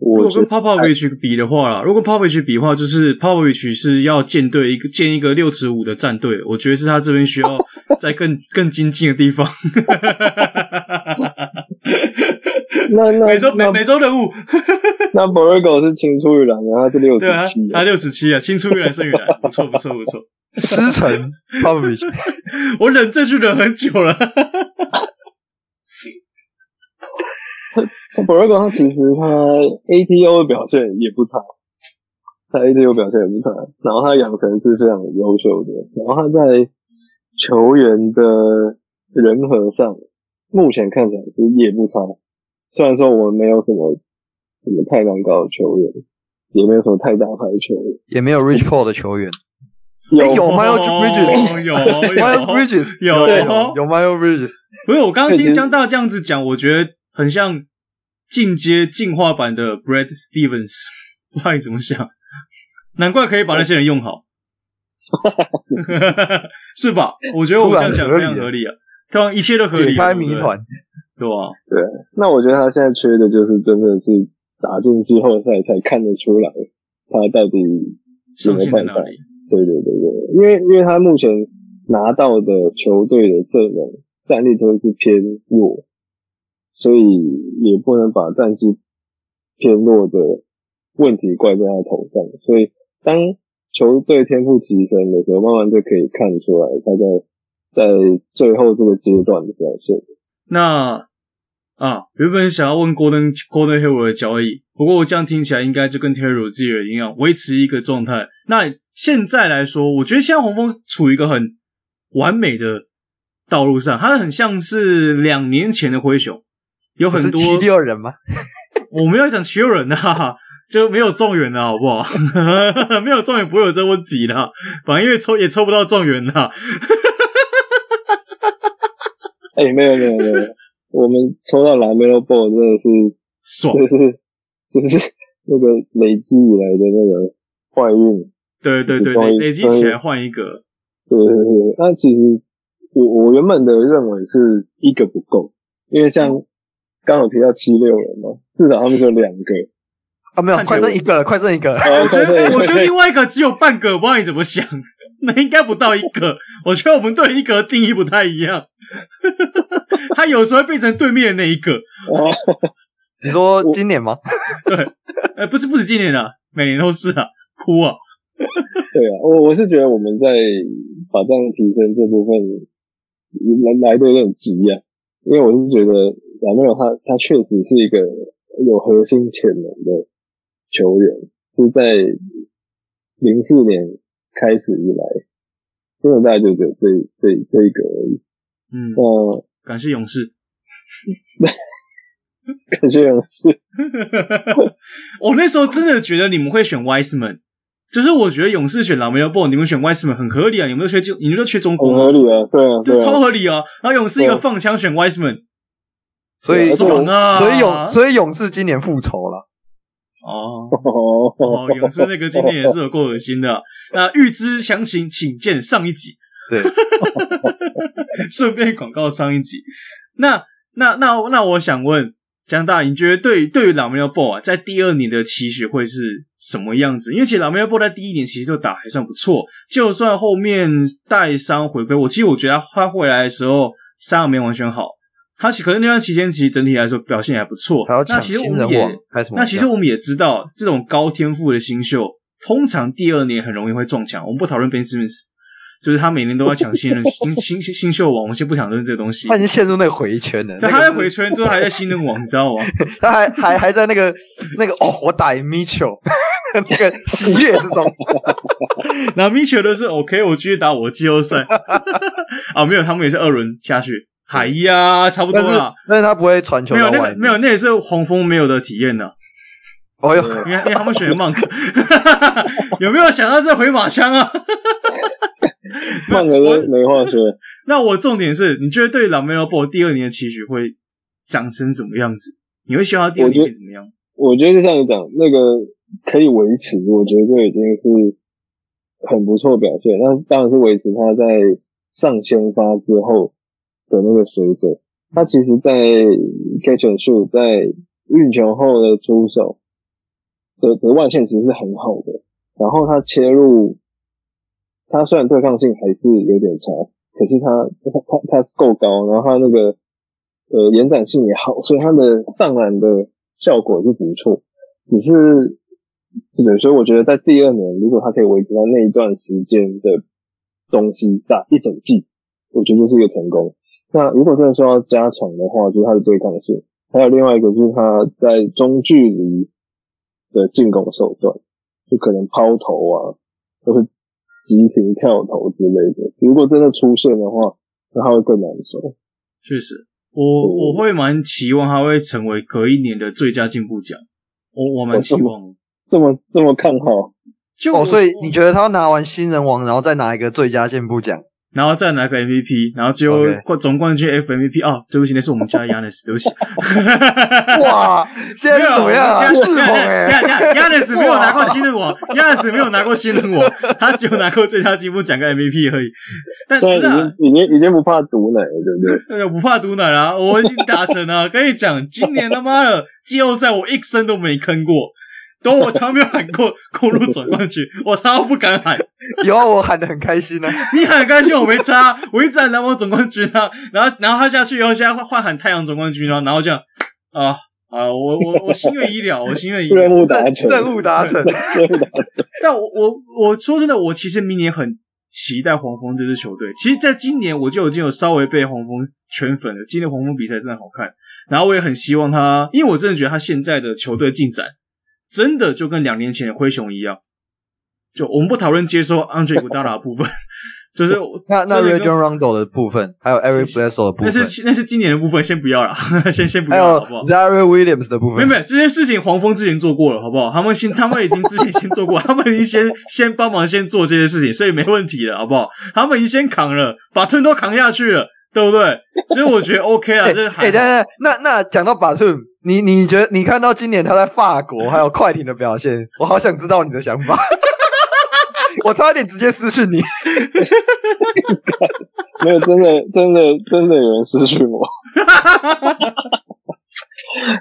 如果跟 Popovich 比的话啦，如果 Popovich 比的话，就是 Popovich 是要建队一个建一个六尺五的战队，我觉得是他这边需要在更更精进的地方。(laughs) (laughs) 那那每周每每周任务。(laughs) 那 Borrego 是青出于蓝，然后他是六十七，他六十七啊，青出于蓝胜于蓝，不错不错不错。师承 Popovich，(laughs) 我忍这句忍很久了。Borrego 他其实他 ATO 的表现也不差，他 ATO 表现也不差，然后他养成是非常优秀的，然后他在球员的人和上，目前看起来是也不差。虽然说我们没有什么什么太难搞的球员，也没有什么太大牌的球员，也没有 Rich Paul 的球员。有有 Miles Bridges，有 Miles Bridges，有。有 Miles Bridges。不是我刚刚听江大这样子讲，我觉得很像进阶进化版的 Brad Stevens，(laughs) 不知道你怎么想？难怪可以把那些人用好，(laughs) (laughs) 是吧？我觉得我这样讲非常合理啊，对啊，一切都合理，解开谜团，对吧？对，那我觉得他现在缺的就是真的是打进季后赛才看得出来他到底有没有办法。对对对对，因为因为他目前拿到的球队的阵容战力都是偏弱，所以也不能把战绩偏弱的问题怪在他头上。所以当球队天赋提升的时候，慢慢就可以看出来他在在最后这个阶段的表现。那啊，原本想要问 Gordon Hayward 的交易，不过我这样听起来应该就跟 Terry Rozier 一样，维持一个状态。那现在来说，我觉得现在红蜂处于一个很完美的道路上，他很像是两年前的灰熊，有很多七六人吗？(laughs) 我没有讲七六人啊，就没有状元的好不好？(laughs) 没有状元不会有这问题的，反正因为抽也抽不到状元的。(laughs) 哎、欸，没有没有没有，我们抽到 LaMelo Ball 真的是爽，就是就是那个累积以来的那个坏运。对对对，累累积起来换一个。对对对，那其实我我原本的认为是一个不够，因为像刚好提到七六人嘛，至少他们就两个啊，没有，快剩一个了，快剩一个了。我觉得我觉得另外一个只有半个，我不知道你怎么想？那应该不到一个。我觉得我们对一个的定义不太一样。他有时候会变成对面的那一个。你说今年吗？对，呃，不是不止今年啊，每年都是啊，哭啊。对啊，我我是觉得我们在把这样提升这部分来来的有点急啊，因为我是觉得老没有他，他确实是一个有核心潜能的球员，是在零四年开始以来，真的大概就只有这这这一个而已。嗯，那感谢勇士，(laughs) 感谢勇士。(laughs) 我那时候真的觉得你们会选 Wiseman。就是我觉得勇士选 LaMelo Ball，你们选 Wiseman 很合理啊！你们都缺，你们都缺中锋，很合理啊，对啊，对，超合理啊！然后勇士一个放枪选 Wiseman，所以爽啊！所以勇，所以勇士今年复仇了。哦哦，勇士那个今天也是有够恶心的。那预知详情，请见上一集。对，(laughs) 顺便广告上一集。那那那那，我想问江大，你觉得对对于 LaMelo Ball 啊，在第二年的期许会是？什么样子？因为其实 LaMelo Ball 在第一年其实就打还算不错，就算后面带伤回归，我其实我觉得他回来的时候伤没完全好，他其可能那段期间其实整体来说表现还不错。那其实我们也，那其实我们也知道，这种高天赋的新秀，通常第二年很容易会撞墙。我们不讨论 Ben Simmons。就是他每年都要抢新人 (laughs) 新新新新秀王，我们先不讨论这个东西。他已经陷入那个回圈了。对，他在回圈之后还在新人王，(laughs) 你知道吗？他还还还在那个那个哦，我打赢 Mitchell (laughs) 那个喜悦之中。然后 Mitchell 都是 OK，我继续打我的季后赛。啊，没有，他们也是二轮下去。海呀，差不多了。但是他不会传球。没有那个，没有，那也是黄蜂没有的体验呢。哦哟，因为因为他们选的 Monk，(laughs) 有没有想到这回马枪啊？曼克没没话说。(laughs) 那我重点是，你觉得对 LaMelo Ball 第二年的期许会长成什么样子？你会希望他第二年会怎么样？我觉得就像你讲，那个可以维持，我觉得就已经是很不错的表现。那当然是维持他在上先发之后的那个水准。他其实，在 catch and shoot，在运球后的出手的的外线其实是很好的。然后他切入。他虽然对抗性还是有点差，可是他他他他是够高，然后他那个呃延展性也好，所以它的上篮的效果是不错。只是，对，所以我觉得在第二年，如果他可以维持到那一段时间的东西打一整季，我觉得就是一个成功。那如果真的说要加强的话，就是他的对抗性，还有另外一个就是他在中距离的进攻手段，就可能抛投啊，或是急停跳投之类的。如果真的出现的话，那他会更难受。确实，我我会蛮期望他会成为隔一年的最佳进步奖。我我蛮期望这么这么看好。就哦，所以你觉得他拿完新人王，然后再拿一个最佳进步奖？然后再拿个 MVP，然后最后总冠军 FMVP。哦，对不起，那是我们家 Giannis，对不起。(laughs) 哇，现在是怎么样啊？志宏哎，Giannis (laughs) 没有拿过新人王，Giannis 没有拿过新人王，他只有拿过最佳进步奖跟 MVP 而已。但不是啊，已经已经不怕毒奶了，对不对？不怕毒奶啊，我已经达成了。跟你讲，今年他妈的季后赛我一声都没坑过。都我从来没有喊过公路总冠军，我他妈不敢喊。有啊，我喊的很开心呢、啊。你喊得开心，我没差。我一直喊篮网总冠军啊，然后然后他下去以后，现在换喊太阳总冠军啊，然后这样啊啊，我我我心愿已了，我心愿已了。任务达成，任务达成，任务达成。但我我我说真的，我其实明年很期待黄蜂这支球队。其实，在今年我就已经有稍微被黄蜂圈粉了。今年黄蜂比赛真的好看，然后我也很希望他，因为我真的觉得他现在的球队进展。真的就跟两年前的灰熊一样，就我们不讨论接收 Andre Iguodala 的部分，(laughs) 就是那那 Rajon Rondo 的部分，还有 Eric Bledsoe 的部分，那是那是今年的部分，先不要了，(laughs) 先先不要了，好不好？Ziaire Williams 的部分，没有没有，这些事情黄蜂之前做过了，好不好？他们先 (laughs) 他们已经之前先做过，他们已经先先帮忙先做这些事情，所以没问题了，好不好？他们已经先扛了，把盾都扛下去了，对不对？所以我觉得 OK 啊，这还。哎，等等，那那讲到把盾。你你觉得你看到今年他在法国还有快艇的表现，我好想知道你的想法。(laughs) 我差点直接失去你。没有，真的真的真的有人失去我。(laughs)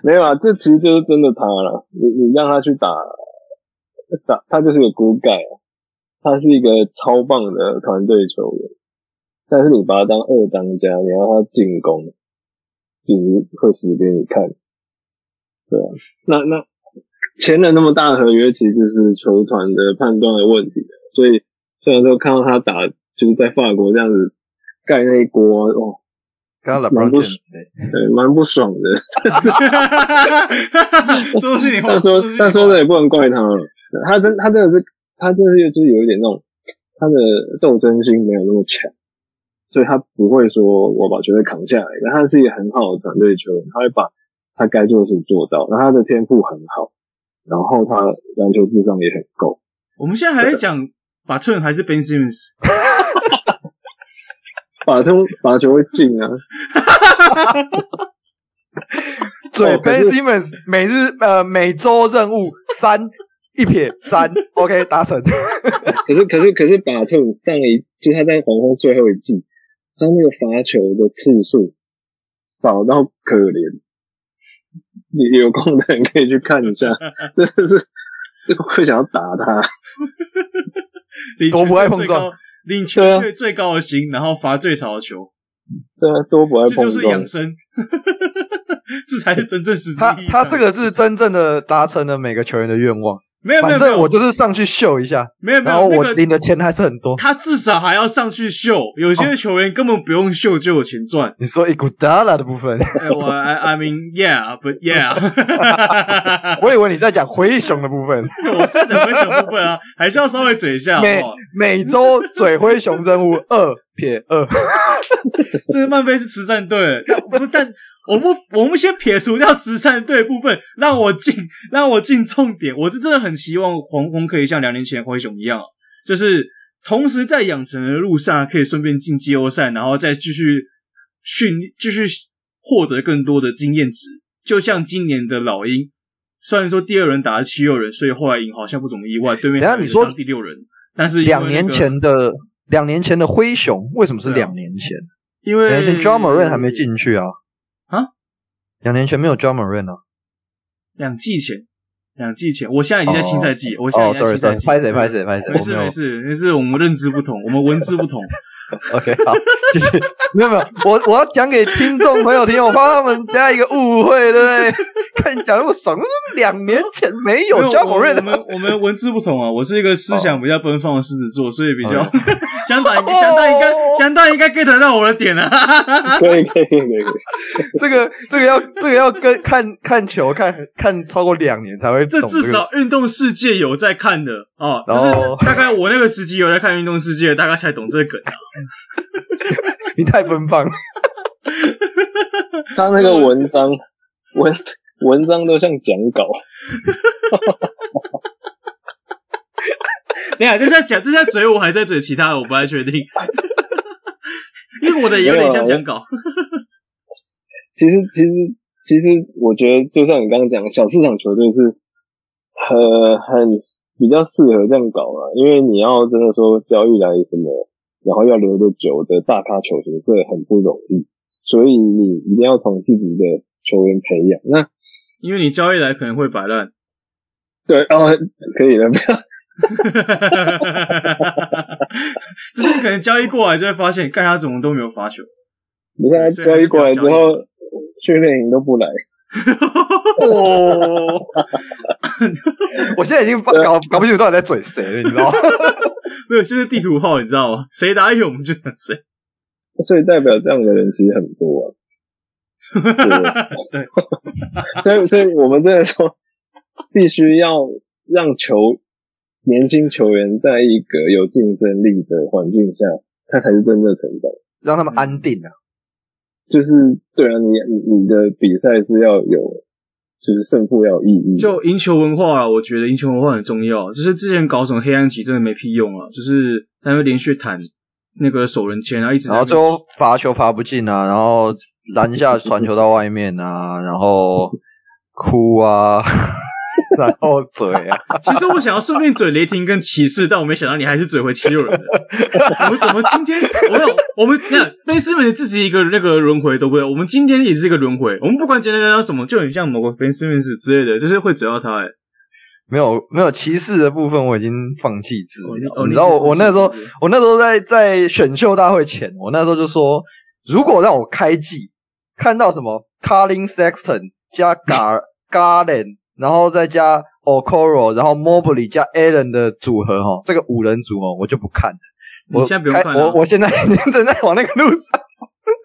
没有啊，这其实就是真的他了。你你让他去打打，他就是个骨盖。他是一个超棒的团队球员，但是你把他当二当家，你让他进攻，就是会死给你看。对啊，那那签了那么大的合约，其实就是球团的判断的问题。所以虽然说看到他打，就是在法国这样子盖那一锅，哦，蛮不爽，对，蛮不爽的。(laughs) 说是你话，但说但说的也不能怪他，他真他真的是他真的是就是有一点那种他的斗争心没有那么强，所以他不会说我把球队扛下来，但他是一个很好的团队球员，他会把。他该做的事做到，然后他的天赋很好，然后他篮球智商也很够。我们现在还在讲把特还是 Ben Simmons，(laughs) 把特把球会进啊！对，Ben Simmons 每日呃每周任务三一撇三，(laughs) OK 达成。(laughs) 可是可是可是把特上一就他在黄蜂最后一季，他那个罚球的次数少到可怜。你 (laughs) 有空的人可以去看一下，(laughs) 真的是会想要打他。多不爱碰撞，领球队最高的薪，然后罚最少的球。对啊，多不爱碰撞，这就是养生，(laughs) 这才是真正实质。他他这个是真正的达成了每个球员的愿望。没有，没有，反正我就是上去秀一下，没有，没有，然后我领的钱还是很多。他至少还要上去秀，有些球员根本不用秀就有钱赚。你说伊古达拉的部分，我 I mean yeah，but yeah，(laughs) 我以为你在讲灰熊的部分，(laughs) 我是在讲灰熊部分啊，还是要稍微嘴一下。每每周嘴灰熊任务二撇二，(laughs) 这个曼菲是慈善队，但但。我们我们先撇除掉慈善队部分，让我进 (laughs) 让我进重点。我是真的很希望黄蜂可以像两年前灰熊一样，就是同时在养成的路上可以顺便进季后赛，然后再继续训继续获得更多的经验值。就像今年的老鹰，虽然说第二轮打了七六人，所以后来赢好像不怎么意外。对面你说第六人，但是两年前的两年前的灰熊为什么是两年前？因为 John Morant 还没进去啊。两年前没有 Ja Morant 啊，两季前，两季前，我现在已经在新赛季，我现在已经在新赛季。拍谁拍谁拍谁？没事没事，没事，我们认知不同，我们文字不同。(laughs) OK，好，继续。没有没有，我我要讲给听众朋友听，我怕他们加一个误会，对不对？(laughs) 看你讲那么爽，两年前没有交火刃。我们我们文字不同啊，我是一个思想比较奔放的狮子座，所以比较 (laughs) 讲到讲到应该讲到应该 get 到我的点啊。可以可以可以可以，这个这个要这个要跟看看球看看超过两年才会懂。这至少运动世界有在看的哦，就是大概我那个时期有在看运动世界，大概才懂这个梗啊。(laughs) 你太奔放了，(laughs) 他那个文章文文章都像讲稿。(laughs) 等下，这是在讲，这是在嘴我，还在嘴其他的，我不太确定。因为我的也有点像讲稿。其实，其实，其实，我觉得，就像你刚刚讲，小市场球队是很很比较适合这样搞嘛，因为你要真的说交易来什么。然后要留得久的大咖球星，这很不容易，所以你一定要从自己的球员培养。那因为你交易来可能会摆烂，对，哦，可以了，不要，就是你可能交易过来就会发现，看他怎么都没有发球。你看他交易过来之后，训练营都不来。哦，(laughs) 我现在已经搞搞不清楚到底在嘴谁了，你知道吗？(laughs) 没有，现在地图炮，你知道吗？(laughs) 谁打野我们就讲谁，所以代表这样的人其实很多啊。对，所以所以我们真的说，必须要让球年轻球员在一个有竞争力的环境下，他才是真正成长，让他们安定啊。就是对啊，你你你的比赛是要有。就是胜负要有意义，就赢球文化啊，我觉得赢球文化很重要。就是之前搞什么黑暗棋真的没屁用啊，就是他会连续弹那个手人签，然后一直，然后最后罚球罚不进啊，然后篮下传球到外面啊，然后哭啊。然后嘴啊！(laughs) 其实我想要顺便嘴雷霆跟骑士，但我没想到你还是嘴回七六人的。(laughs) 我们怎么今天我有我们你看贝斯曼自己一个那个轮回都不对，我们今天也是一个轮回。我们不管简单讲讲什么，就很像某个贝斯曼之类的，就是会嘴到他。哎，没有没有骑士的部分，我已经放弃治疗。你知道我我那时候我那时候在在选秀大会前，我那时候就说，如果让我开季看到什么 Collin Sexton 加 Gar Garland。然后再加 Okoro，然后 Mobley 加 Allen 的组合哈，这个五人组哦，我就不看了。你现在不用看了，我我现在已经正在往那个路上。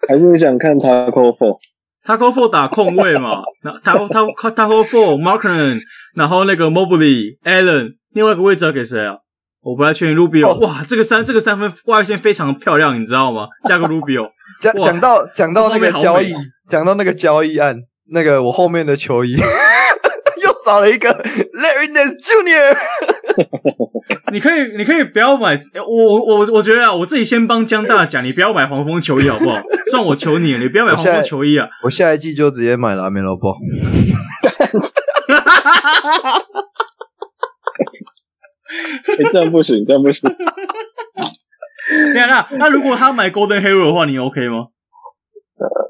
还是想看 Taco Four？Taco Four 打控卫嘛？(laughs) 那 Taco Taco Taco Four，Markkanen，然后那个 Mobley，Allen，另外一个位置要给谁啊？我不太确定。Rubio，、哦、哇，这个三这个三分外线非常漂亮，你知道吗？加个 Rubio。(laughs) 讲讲到讲到那个交易，讲到那个交易案，那个我后面的球衣。少了一个 Larry Nance Jr. (laughs) 你可以，你可以不要买。我我我觉得啊，我自己先帮江大讲，你不要买黄蜂球衣好不好？(laughs) 算我求你了，你不要买黄蜂球衣啊！我下一季就直接买了 Melo Ball。这样不行，这样不行。(laughs) 那那那如果他买 Golden Hero 的话，你 OK 吗？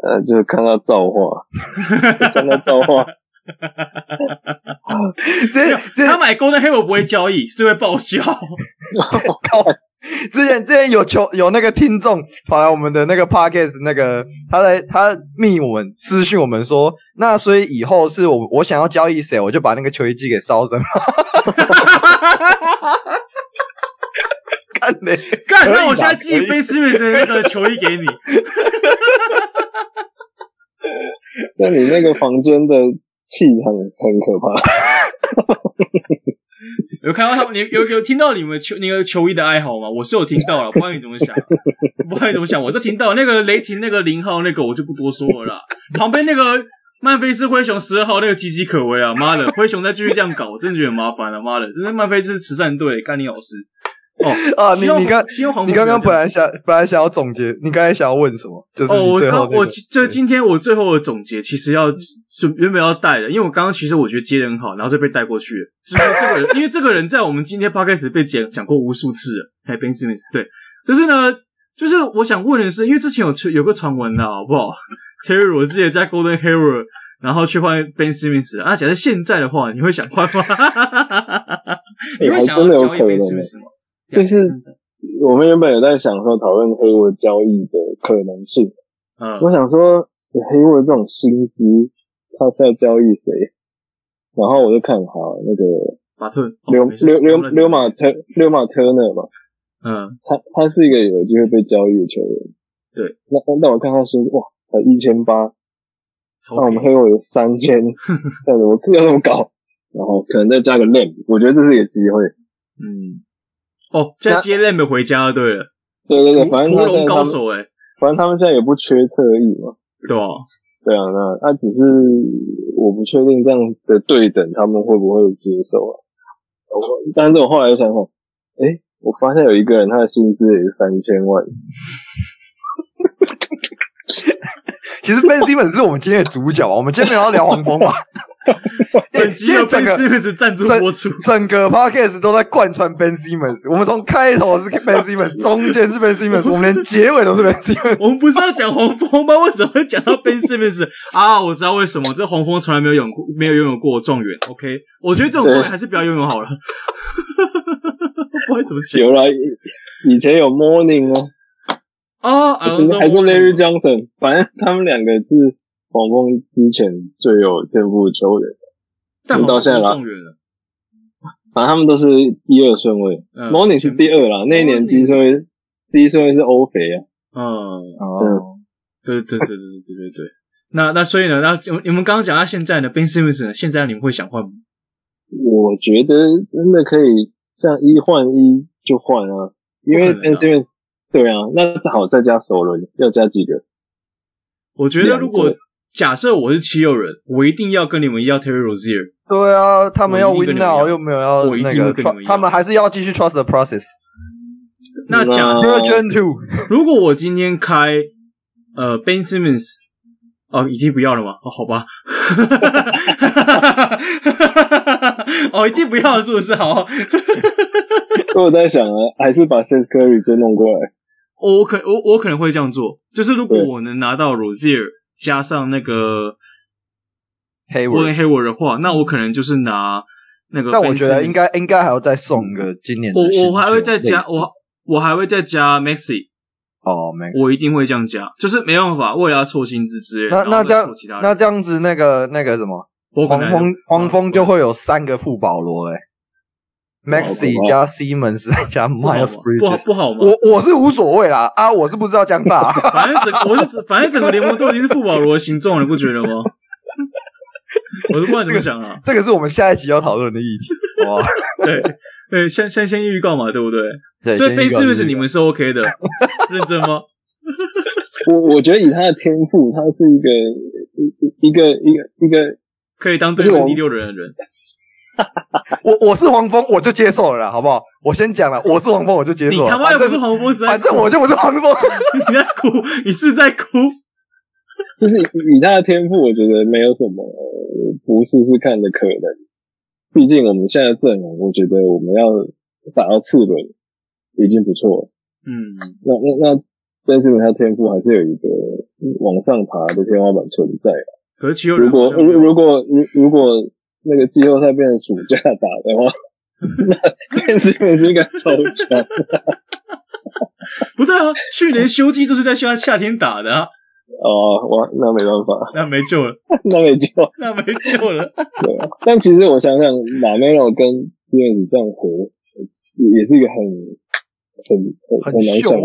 呃，就看他造化，看他造化。哈哈哈哈哈！这他买 Golden Hero 不会交易，是会报销。(laughs) 之前之前有球有那个听众跑来我们的那个 Podcast 那个他来他密我们私讯我们说，那所以以后是我我想要交易谁，我就把那个球衣寄给烧神。(laughs) 干嘞 (laughs) 干，那我现在寄贝斯曼的那个球衣给你。那你那个房间的。气场很可怕，(laughs) 有看到他们？你有有听到你们球那个球衣的哀嚎吗？我是有听到了，不知道你怎么想，不知道你怎么想，我是听到那个雷霆那个零号那个，我就不多说了啦。旁边那个曼菲斯灰熊十二号那个岌岌可危啊！妈的，灰熊再继续这样搞，我真的觉得麻烦了。妈的，真的曼菲斯慈善队干你老师。哦 (laughs) 啊，你你刚你刚刚本来想本来想要总结，你刚才想要问什么？就是哦，我刚我就今天我最后的总结，其实要是原本要带的，因为我刚刚其实我觉得接的很好，然后就被带过去了。就是这个人，(laughs) 因为这个人在我们今天 podcast 被讲讲过无数次了。哎，Ben Simmons，对，就是呢，就是我想问的是，因为之前有有个传闻啦，好不好？(laughs) Terry 我之前在 Golden Hero 然后去换 Ben Simmons 啊？假设现在的话，你会想换吗？你会想要交易 Ben Simmons 吗？就是我们原本有在想说讨论黑沃交易的可能性。嗯，我想说黑沃这种薪资，他是要交易谁？然后我就看好那个马特，溜溜溜溜马特溜马特纳嘛。嗯，他他是一个有机会被交易的球员。对，那那我看他薪哇，才一千八，那我们黑沃有三千，(laughs) 要怎么要怎么搞？然后可能再加个 Lamb，我觉得这是一个机会。嗯，哦，在接 Lamb 回家对了。对对对，反正屠龙高手哎，反正他们现在也不缺侧翼嘛。对啊，对啊，那那只是我不确定这样的对等他们会不会接受啊？我但是我后来又想想，哎。我发现有一个人，他的薪资也是三千万。(laughs) 其实 Ben Simmons 是我们今天的主角啊，(laughs) 我们今天没有要聊黄蜂吧？(laughs) 本集由 Ben Simmons 赞助播出，整个 Podcast 都在贯穿 Ben Simmons。我们从开头是 Ben Simmons，(laughs) 中间是 Ben Simmons，我们连结尾都是 Ben Simmons。我们不是要讲黄蜂吗？为什么会讲到 Ben Simmons 啊？我知道为什么，这黄蜂从来没有拥过，没有拥有过状元。OK，我觉得这种状元还是不要拥有好了。不会怎么写？有啦，以前有 Morning 哦，啊，还是还是 Larry Johnson，反正他们两个是黄蜂之前最有天赋的球员，但到现在了，反正他们都是一二顺位，Morning 是第二啦，那一年第一顺位，第一顺位是欧肥啊，嗯，哦，对。对对对对对对对，那那所以呢，那你们刚刚讲到现在呢，Ben Simmons 呢，现在你们会想换吗？我觉得真的可以。这样一换一就换啊，因为 Ben Simmons 对啊，那正好再加首轮，要加几个？我觉得如果假设我是七六人，我一定要跟你们要 Terry Rozier。对啊，他们要 Win Now 又没有要那个，他们还是要继续 Trust the Process。那假设 (laughs) 如果我今天开呃 Ben Simmons。哦，已经不要了吗？哦，好吧。哦，已经不要了，是不是？好。(laughs) 我在想啊，还是把 Seth Curry 就弄过来。我可我我可能会这样做，就是如果我能拿到 Rozier 加上那个 Hayward Hayward 的话，那我可能就是拿那个。但我觉得应该应该还要再送个今年的。我我还会再加我我还会再加 Maxey。哦，我一定会这样加，就是没办法，为了要凑薪资之类。那那这样，那这样子，那个那个什么，黄蜂黄蜂就会有三个富保罗诶，Maxey 加 Simmons 加 Miles Bridges，不好吗？我我是无所谓啦，啊，我是不知道这样大，(laughs) 反正整我是反正整个联盟都已经是富保罗的形状了，你不觉得吗？(laughs) 我都不知道怎么想啊，这个是我们下一集要讨论的议题，哇，(laughs) 对对，先先先预告嘛，对不对？所以 Ben Simmons 你们是 OK 的，认真吗？我我觉得以他的天赋，他是一个一一个一个一个可以当对面第六人的人。(laughs) 我我是黄蜂，我就接受了啦，好不好？我先讲了，我是黄蜂，我就接受了。你他妈又不是黄蜂，反正我就不是黄蜂。(laughs) 你在哭？你是在哭？就是以他的天赋，我觉得没有什么不试试看的可能。毕竟我们现在阵容，我觉得我们要打到次轮。已经不错了，嗯，那那那，但是他天赋还是有一个往上爬的天花板存在。可是如果如如果如如果那个季后赛变成暑假打的话，(laughs) 那但是应该超强。不对啊，去年休季都是在夏夏天打的啊。哦，哇，那没办法，那没救了，那没救，那没救了。对啊，但其实我想想，马梅罗跟志愿者这样合，也是一个很。很很很难想，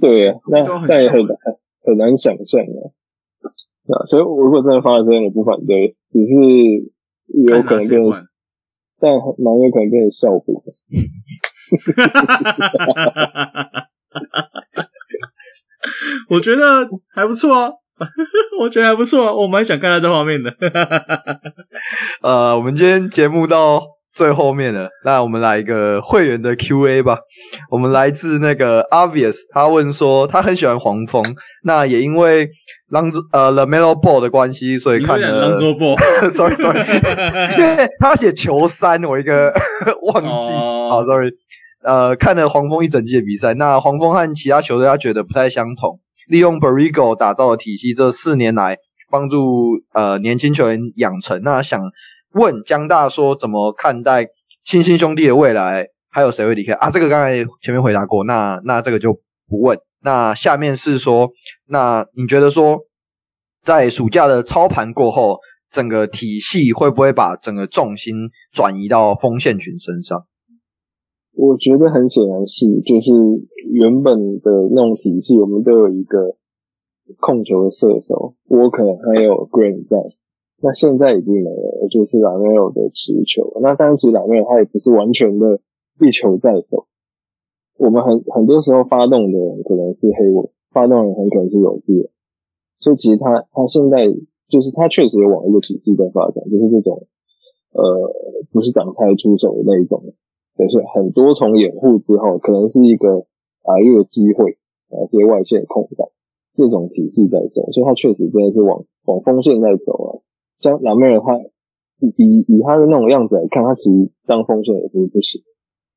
对啊，那但也很难很难想象啊。啊，所以如果真的发生，我不反对，只是有可能变成，但蛮有可能变成效果。(laughs) 我觉得还不错啊，我觉得还不错啊，我蛮想看到这画面的。(laughs) 呃，我们今天节目到。最后面了，那我们来一个会员的 Q&A 吧。我们来自那个 Obvious，他问说他很喜欢黄蜂，那也因为朗呃 The Melo Ball 的关系，所以看了。(laughs) Sorry Sorry，(laughs) 因为他写球三，我一个 (laughs) 忘记。好、oh. Sorry，呃，看了黄蜂一整季的比赛，那黄蜂和其他球队他觉得不太相同。利用 Borrego 打造的体系，这四年来帮助呃年轻球员养成。那想问江大说，怎么看待新星兄弟的未来？还有谁会离开啊？这个刚才前面回答过，那那这个就不问。那下面是说，那你觉得说，在暑假的操盘过后，整个体系会不会把整个重心转移到锋线群身上？我觉得很显然是，就是原本的那种体系，我们都有一个控球的射手我可能还有 Green 在，那现在已经没有，就是 Romero 的持球。那当时 Romero 他也不是完全的一球在手，我们很很多时候发动的人可能是 Hayward，发动的人很可能是勇士，所以其实他他现在就是他确实有往一个体系在发展，就是这种呃不是挡拆出手的那一种。就是很多重掩护之后，可能是一个啊一个机会啊，这些外线空档，这种体系在走，所以他确实真的是往往锋线在走啊。像老妹的话以以他的那种样子来看，他其实当锋线也不是不行。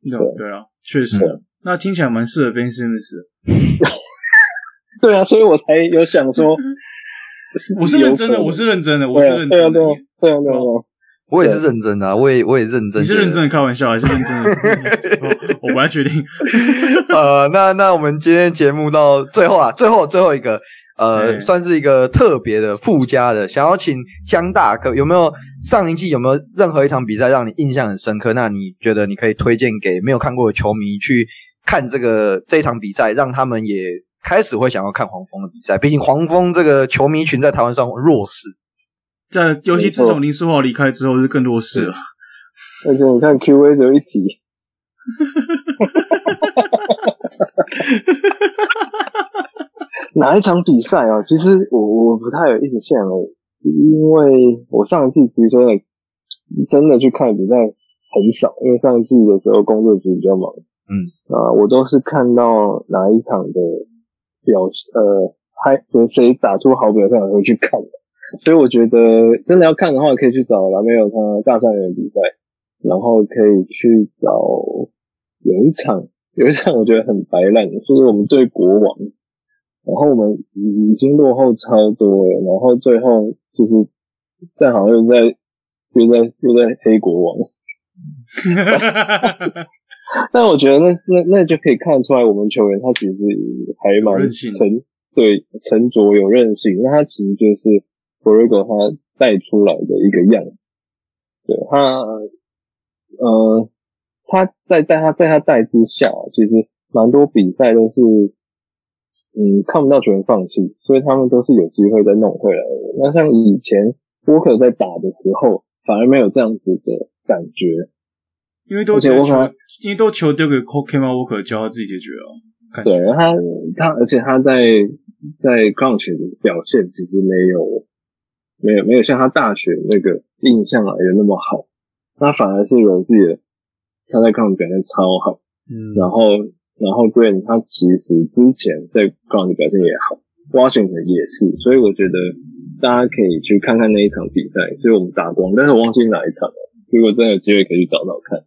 对对啊，确实。嗯、那听起来蛮适合更新的是？(laughs) 对啊，所以我才有想说，(laughs) 我是认真的，我是认真的，我是认真的。对啊，对啊，对啊，对啊。我也是认真的、啊，我也我也认真。你是认真的开玩笑还是认真的？(laughs) 我不太确定。(laughs) 呃，那那我们今天节目到最后啊，最后最后一个呃，算是一个特别的附加的，想要请江大可有没有上一季有没有任何一场比赛让你印象很深刻？那你觉得你可以推荐给没有看过的球迷去看这个这一场比赛，让他们也开始会想要看黄蜂的比赛。毕竟黄蜂这个球迷群在台湾算弱势。在尤其自从林书豪离开之后，就更多事了。而且你看 Q&A 有一题，(laughs) 哪一场比赛啊？其实我我不太有印象了，因为我上一季其实真的真的去看比赛很少，因为上一季的时候工作局比较忙。嗯啊，我都是看到哪一场的表呃，还谁谁打出好表现，我会去看的。所以我觉得真的要看的话，可以去找拉梅尔他大三元比赛，然后可以去找有一场有一场我觉得很白烂，就是我们对国王，然后我们已经落后超多了，然后最后就是但好像又在又在又在黑国王，(laughs) 但我觉得那那那就可以看出来，我们球员他其实还蛮沉，对沉着有韧性，那他其实就是。Borrego 他带出来的一个样子，对他，呃，他在带他在他带之下，其实蛮多比赛都是，嗯，看不到球员放弃，所以他们都是有机会再弄回来的。那像以前 Walker 在打的时候，反而没有这样子的感觉，因为都球，因为都球丢给 Kemba Walker 教他自己解决了。对他，他而且他在在 Clutch 的表现其实没有。没有没有像他大学那个印象来的那么好，他反而是有自己的他在 Clutch 表现超好，嗯，然后然后 Green 他其实之前在 Clutch 表现也好，Washington 也是，所以我觉得大家可以去看看那一场比赛，所以我们打光，但是我忘记哪一场了，如果真的有机会可以去找找看，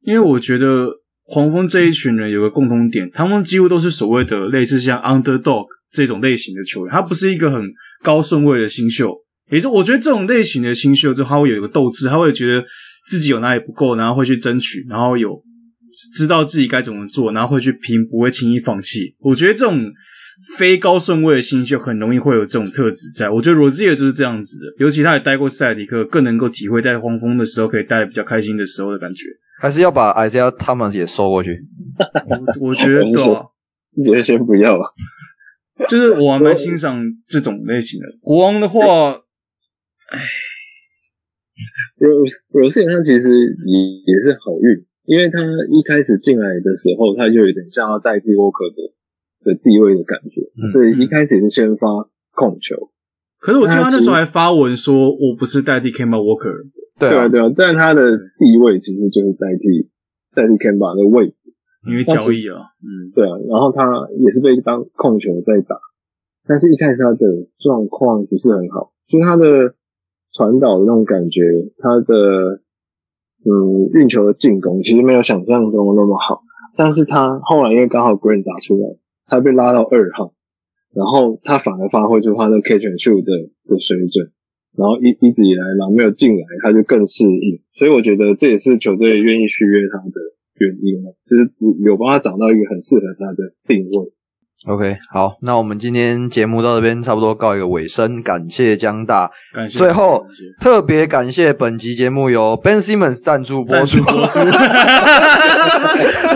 因为我觉得黄蜂这一群人有个共同点，他们几乎都是所谓的类似像 Underdog 这种类型的球员，他不是一个很。高顺位的新秀，也就是我觉得这种类型的新秀，就他会有一个斗志，他会觉得自己有哪里不够，然后会去争取，然后有知道自己该怎么做，然后会去拼，不会轻易放弃。我觉得这种非高顺位的新秀很容易会有这种特质在。我觉得罗兹尔就是这样子的，尤其他也待过塞尔提克，更能够体会在黄蜂的时候可以待得比较开心的时候的感觉。还是要把 Isaiah Thomas 也收过去？我，我觉得，你觉得先不要吧。就是我还蛮欣赏这种类型的国王的话，哎，罗罗斯他其实也也是好运，因为他一开始进来的时候，他就有点像要代替沃克的的地位的感觉，所以一开始也是先发控球。可是我记得他那时候还发文说，我不是代替 Kemba Walker，对啊。对啊，但他的地位其实就是代替代替 Kemba 的位置。因为交易啊，嗯，对啊，然后他也是被当控球在打，但是一开始他的状况不是很好，就是他的传导的那种感觉，他的嗯运球的进攻其实没有想象中的那么好，但是他后来因为刚好 Green 打出来，他被拉到二号，然后他反而发挥出他的 catch and shoot 的的水准，然后一一直以来嘛没有进来，他就更适应，所以我觉得这也是球队愿意续约他的原因，就是有帮他找到一个很适合他的定位。OK，好，那我们今天节目到这边差不多告一个尾声，感谢江大，感谢。最后特别感谢本集节目由 Ben Simmons 赞助播出。播出 (laughs)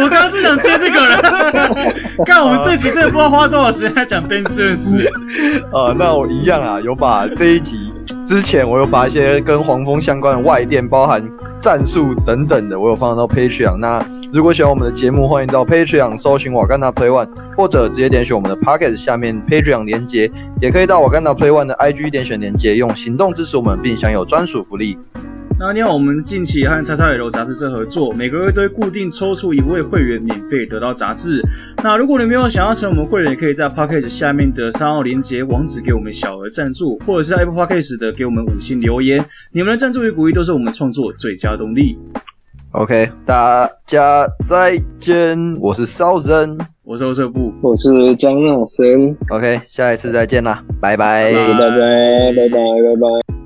我刚刚就想接这个人，看我们这集真的不知道花多少时间在讲 Ben Simmons。(laughs) 呃，那我一样啊，有把这一集之前我有把一些跟黄蜂相关的外电，包含。战术等等的，我有放到 Patreon。那如果喜欢我们的节目，欢迎到 Patreon 搜寻瓦甘达 Play One，或者直接点选我们的 Pocket 下面 Patreon 连接，也可以到瓦甘达 Play One 的 IG 点选连接，用行动支持我们，并享有专属福利。那另外，我们近期和 XXL 杂志社合作，每个月都会固定抽出一位会员，免费得到杂志。那如果你没有想要成为我们会员，也可以在 Podcast 下面的三号连接网址给我们小额赞助，或者是在 Apple Podcast 的给我们五星留言。你们的赞助与鼓励都是我们创作最佳加动力。OK，大家再见，我是骚人，我是欧社部，我是江纳森。OK，下一次再见啦，拜拜，拜拜，拜拜，拜拜。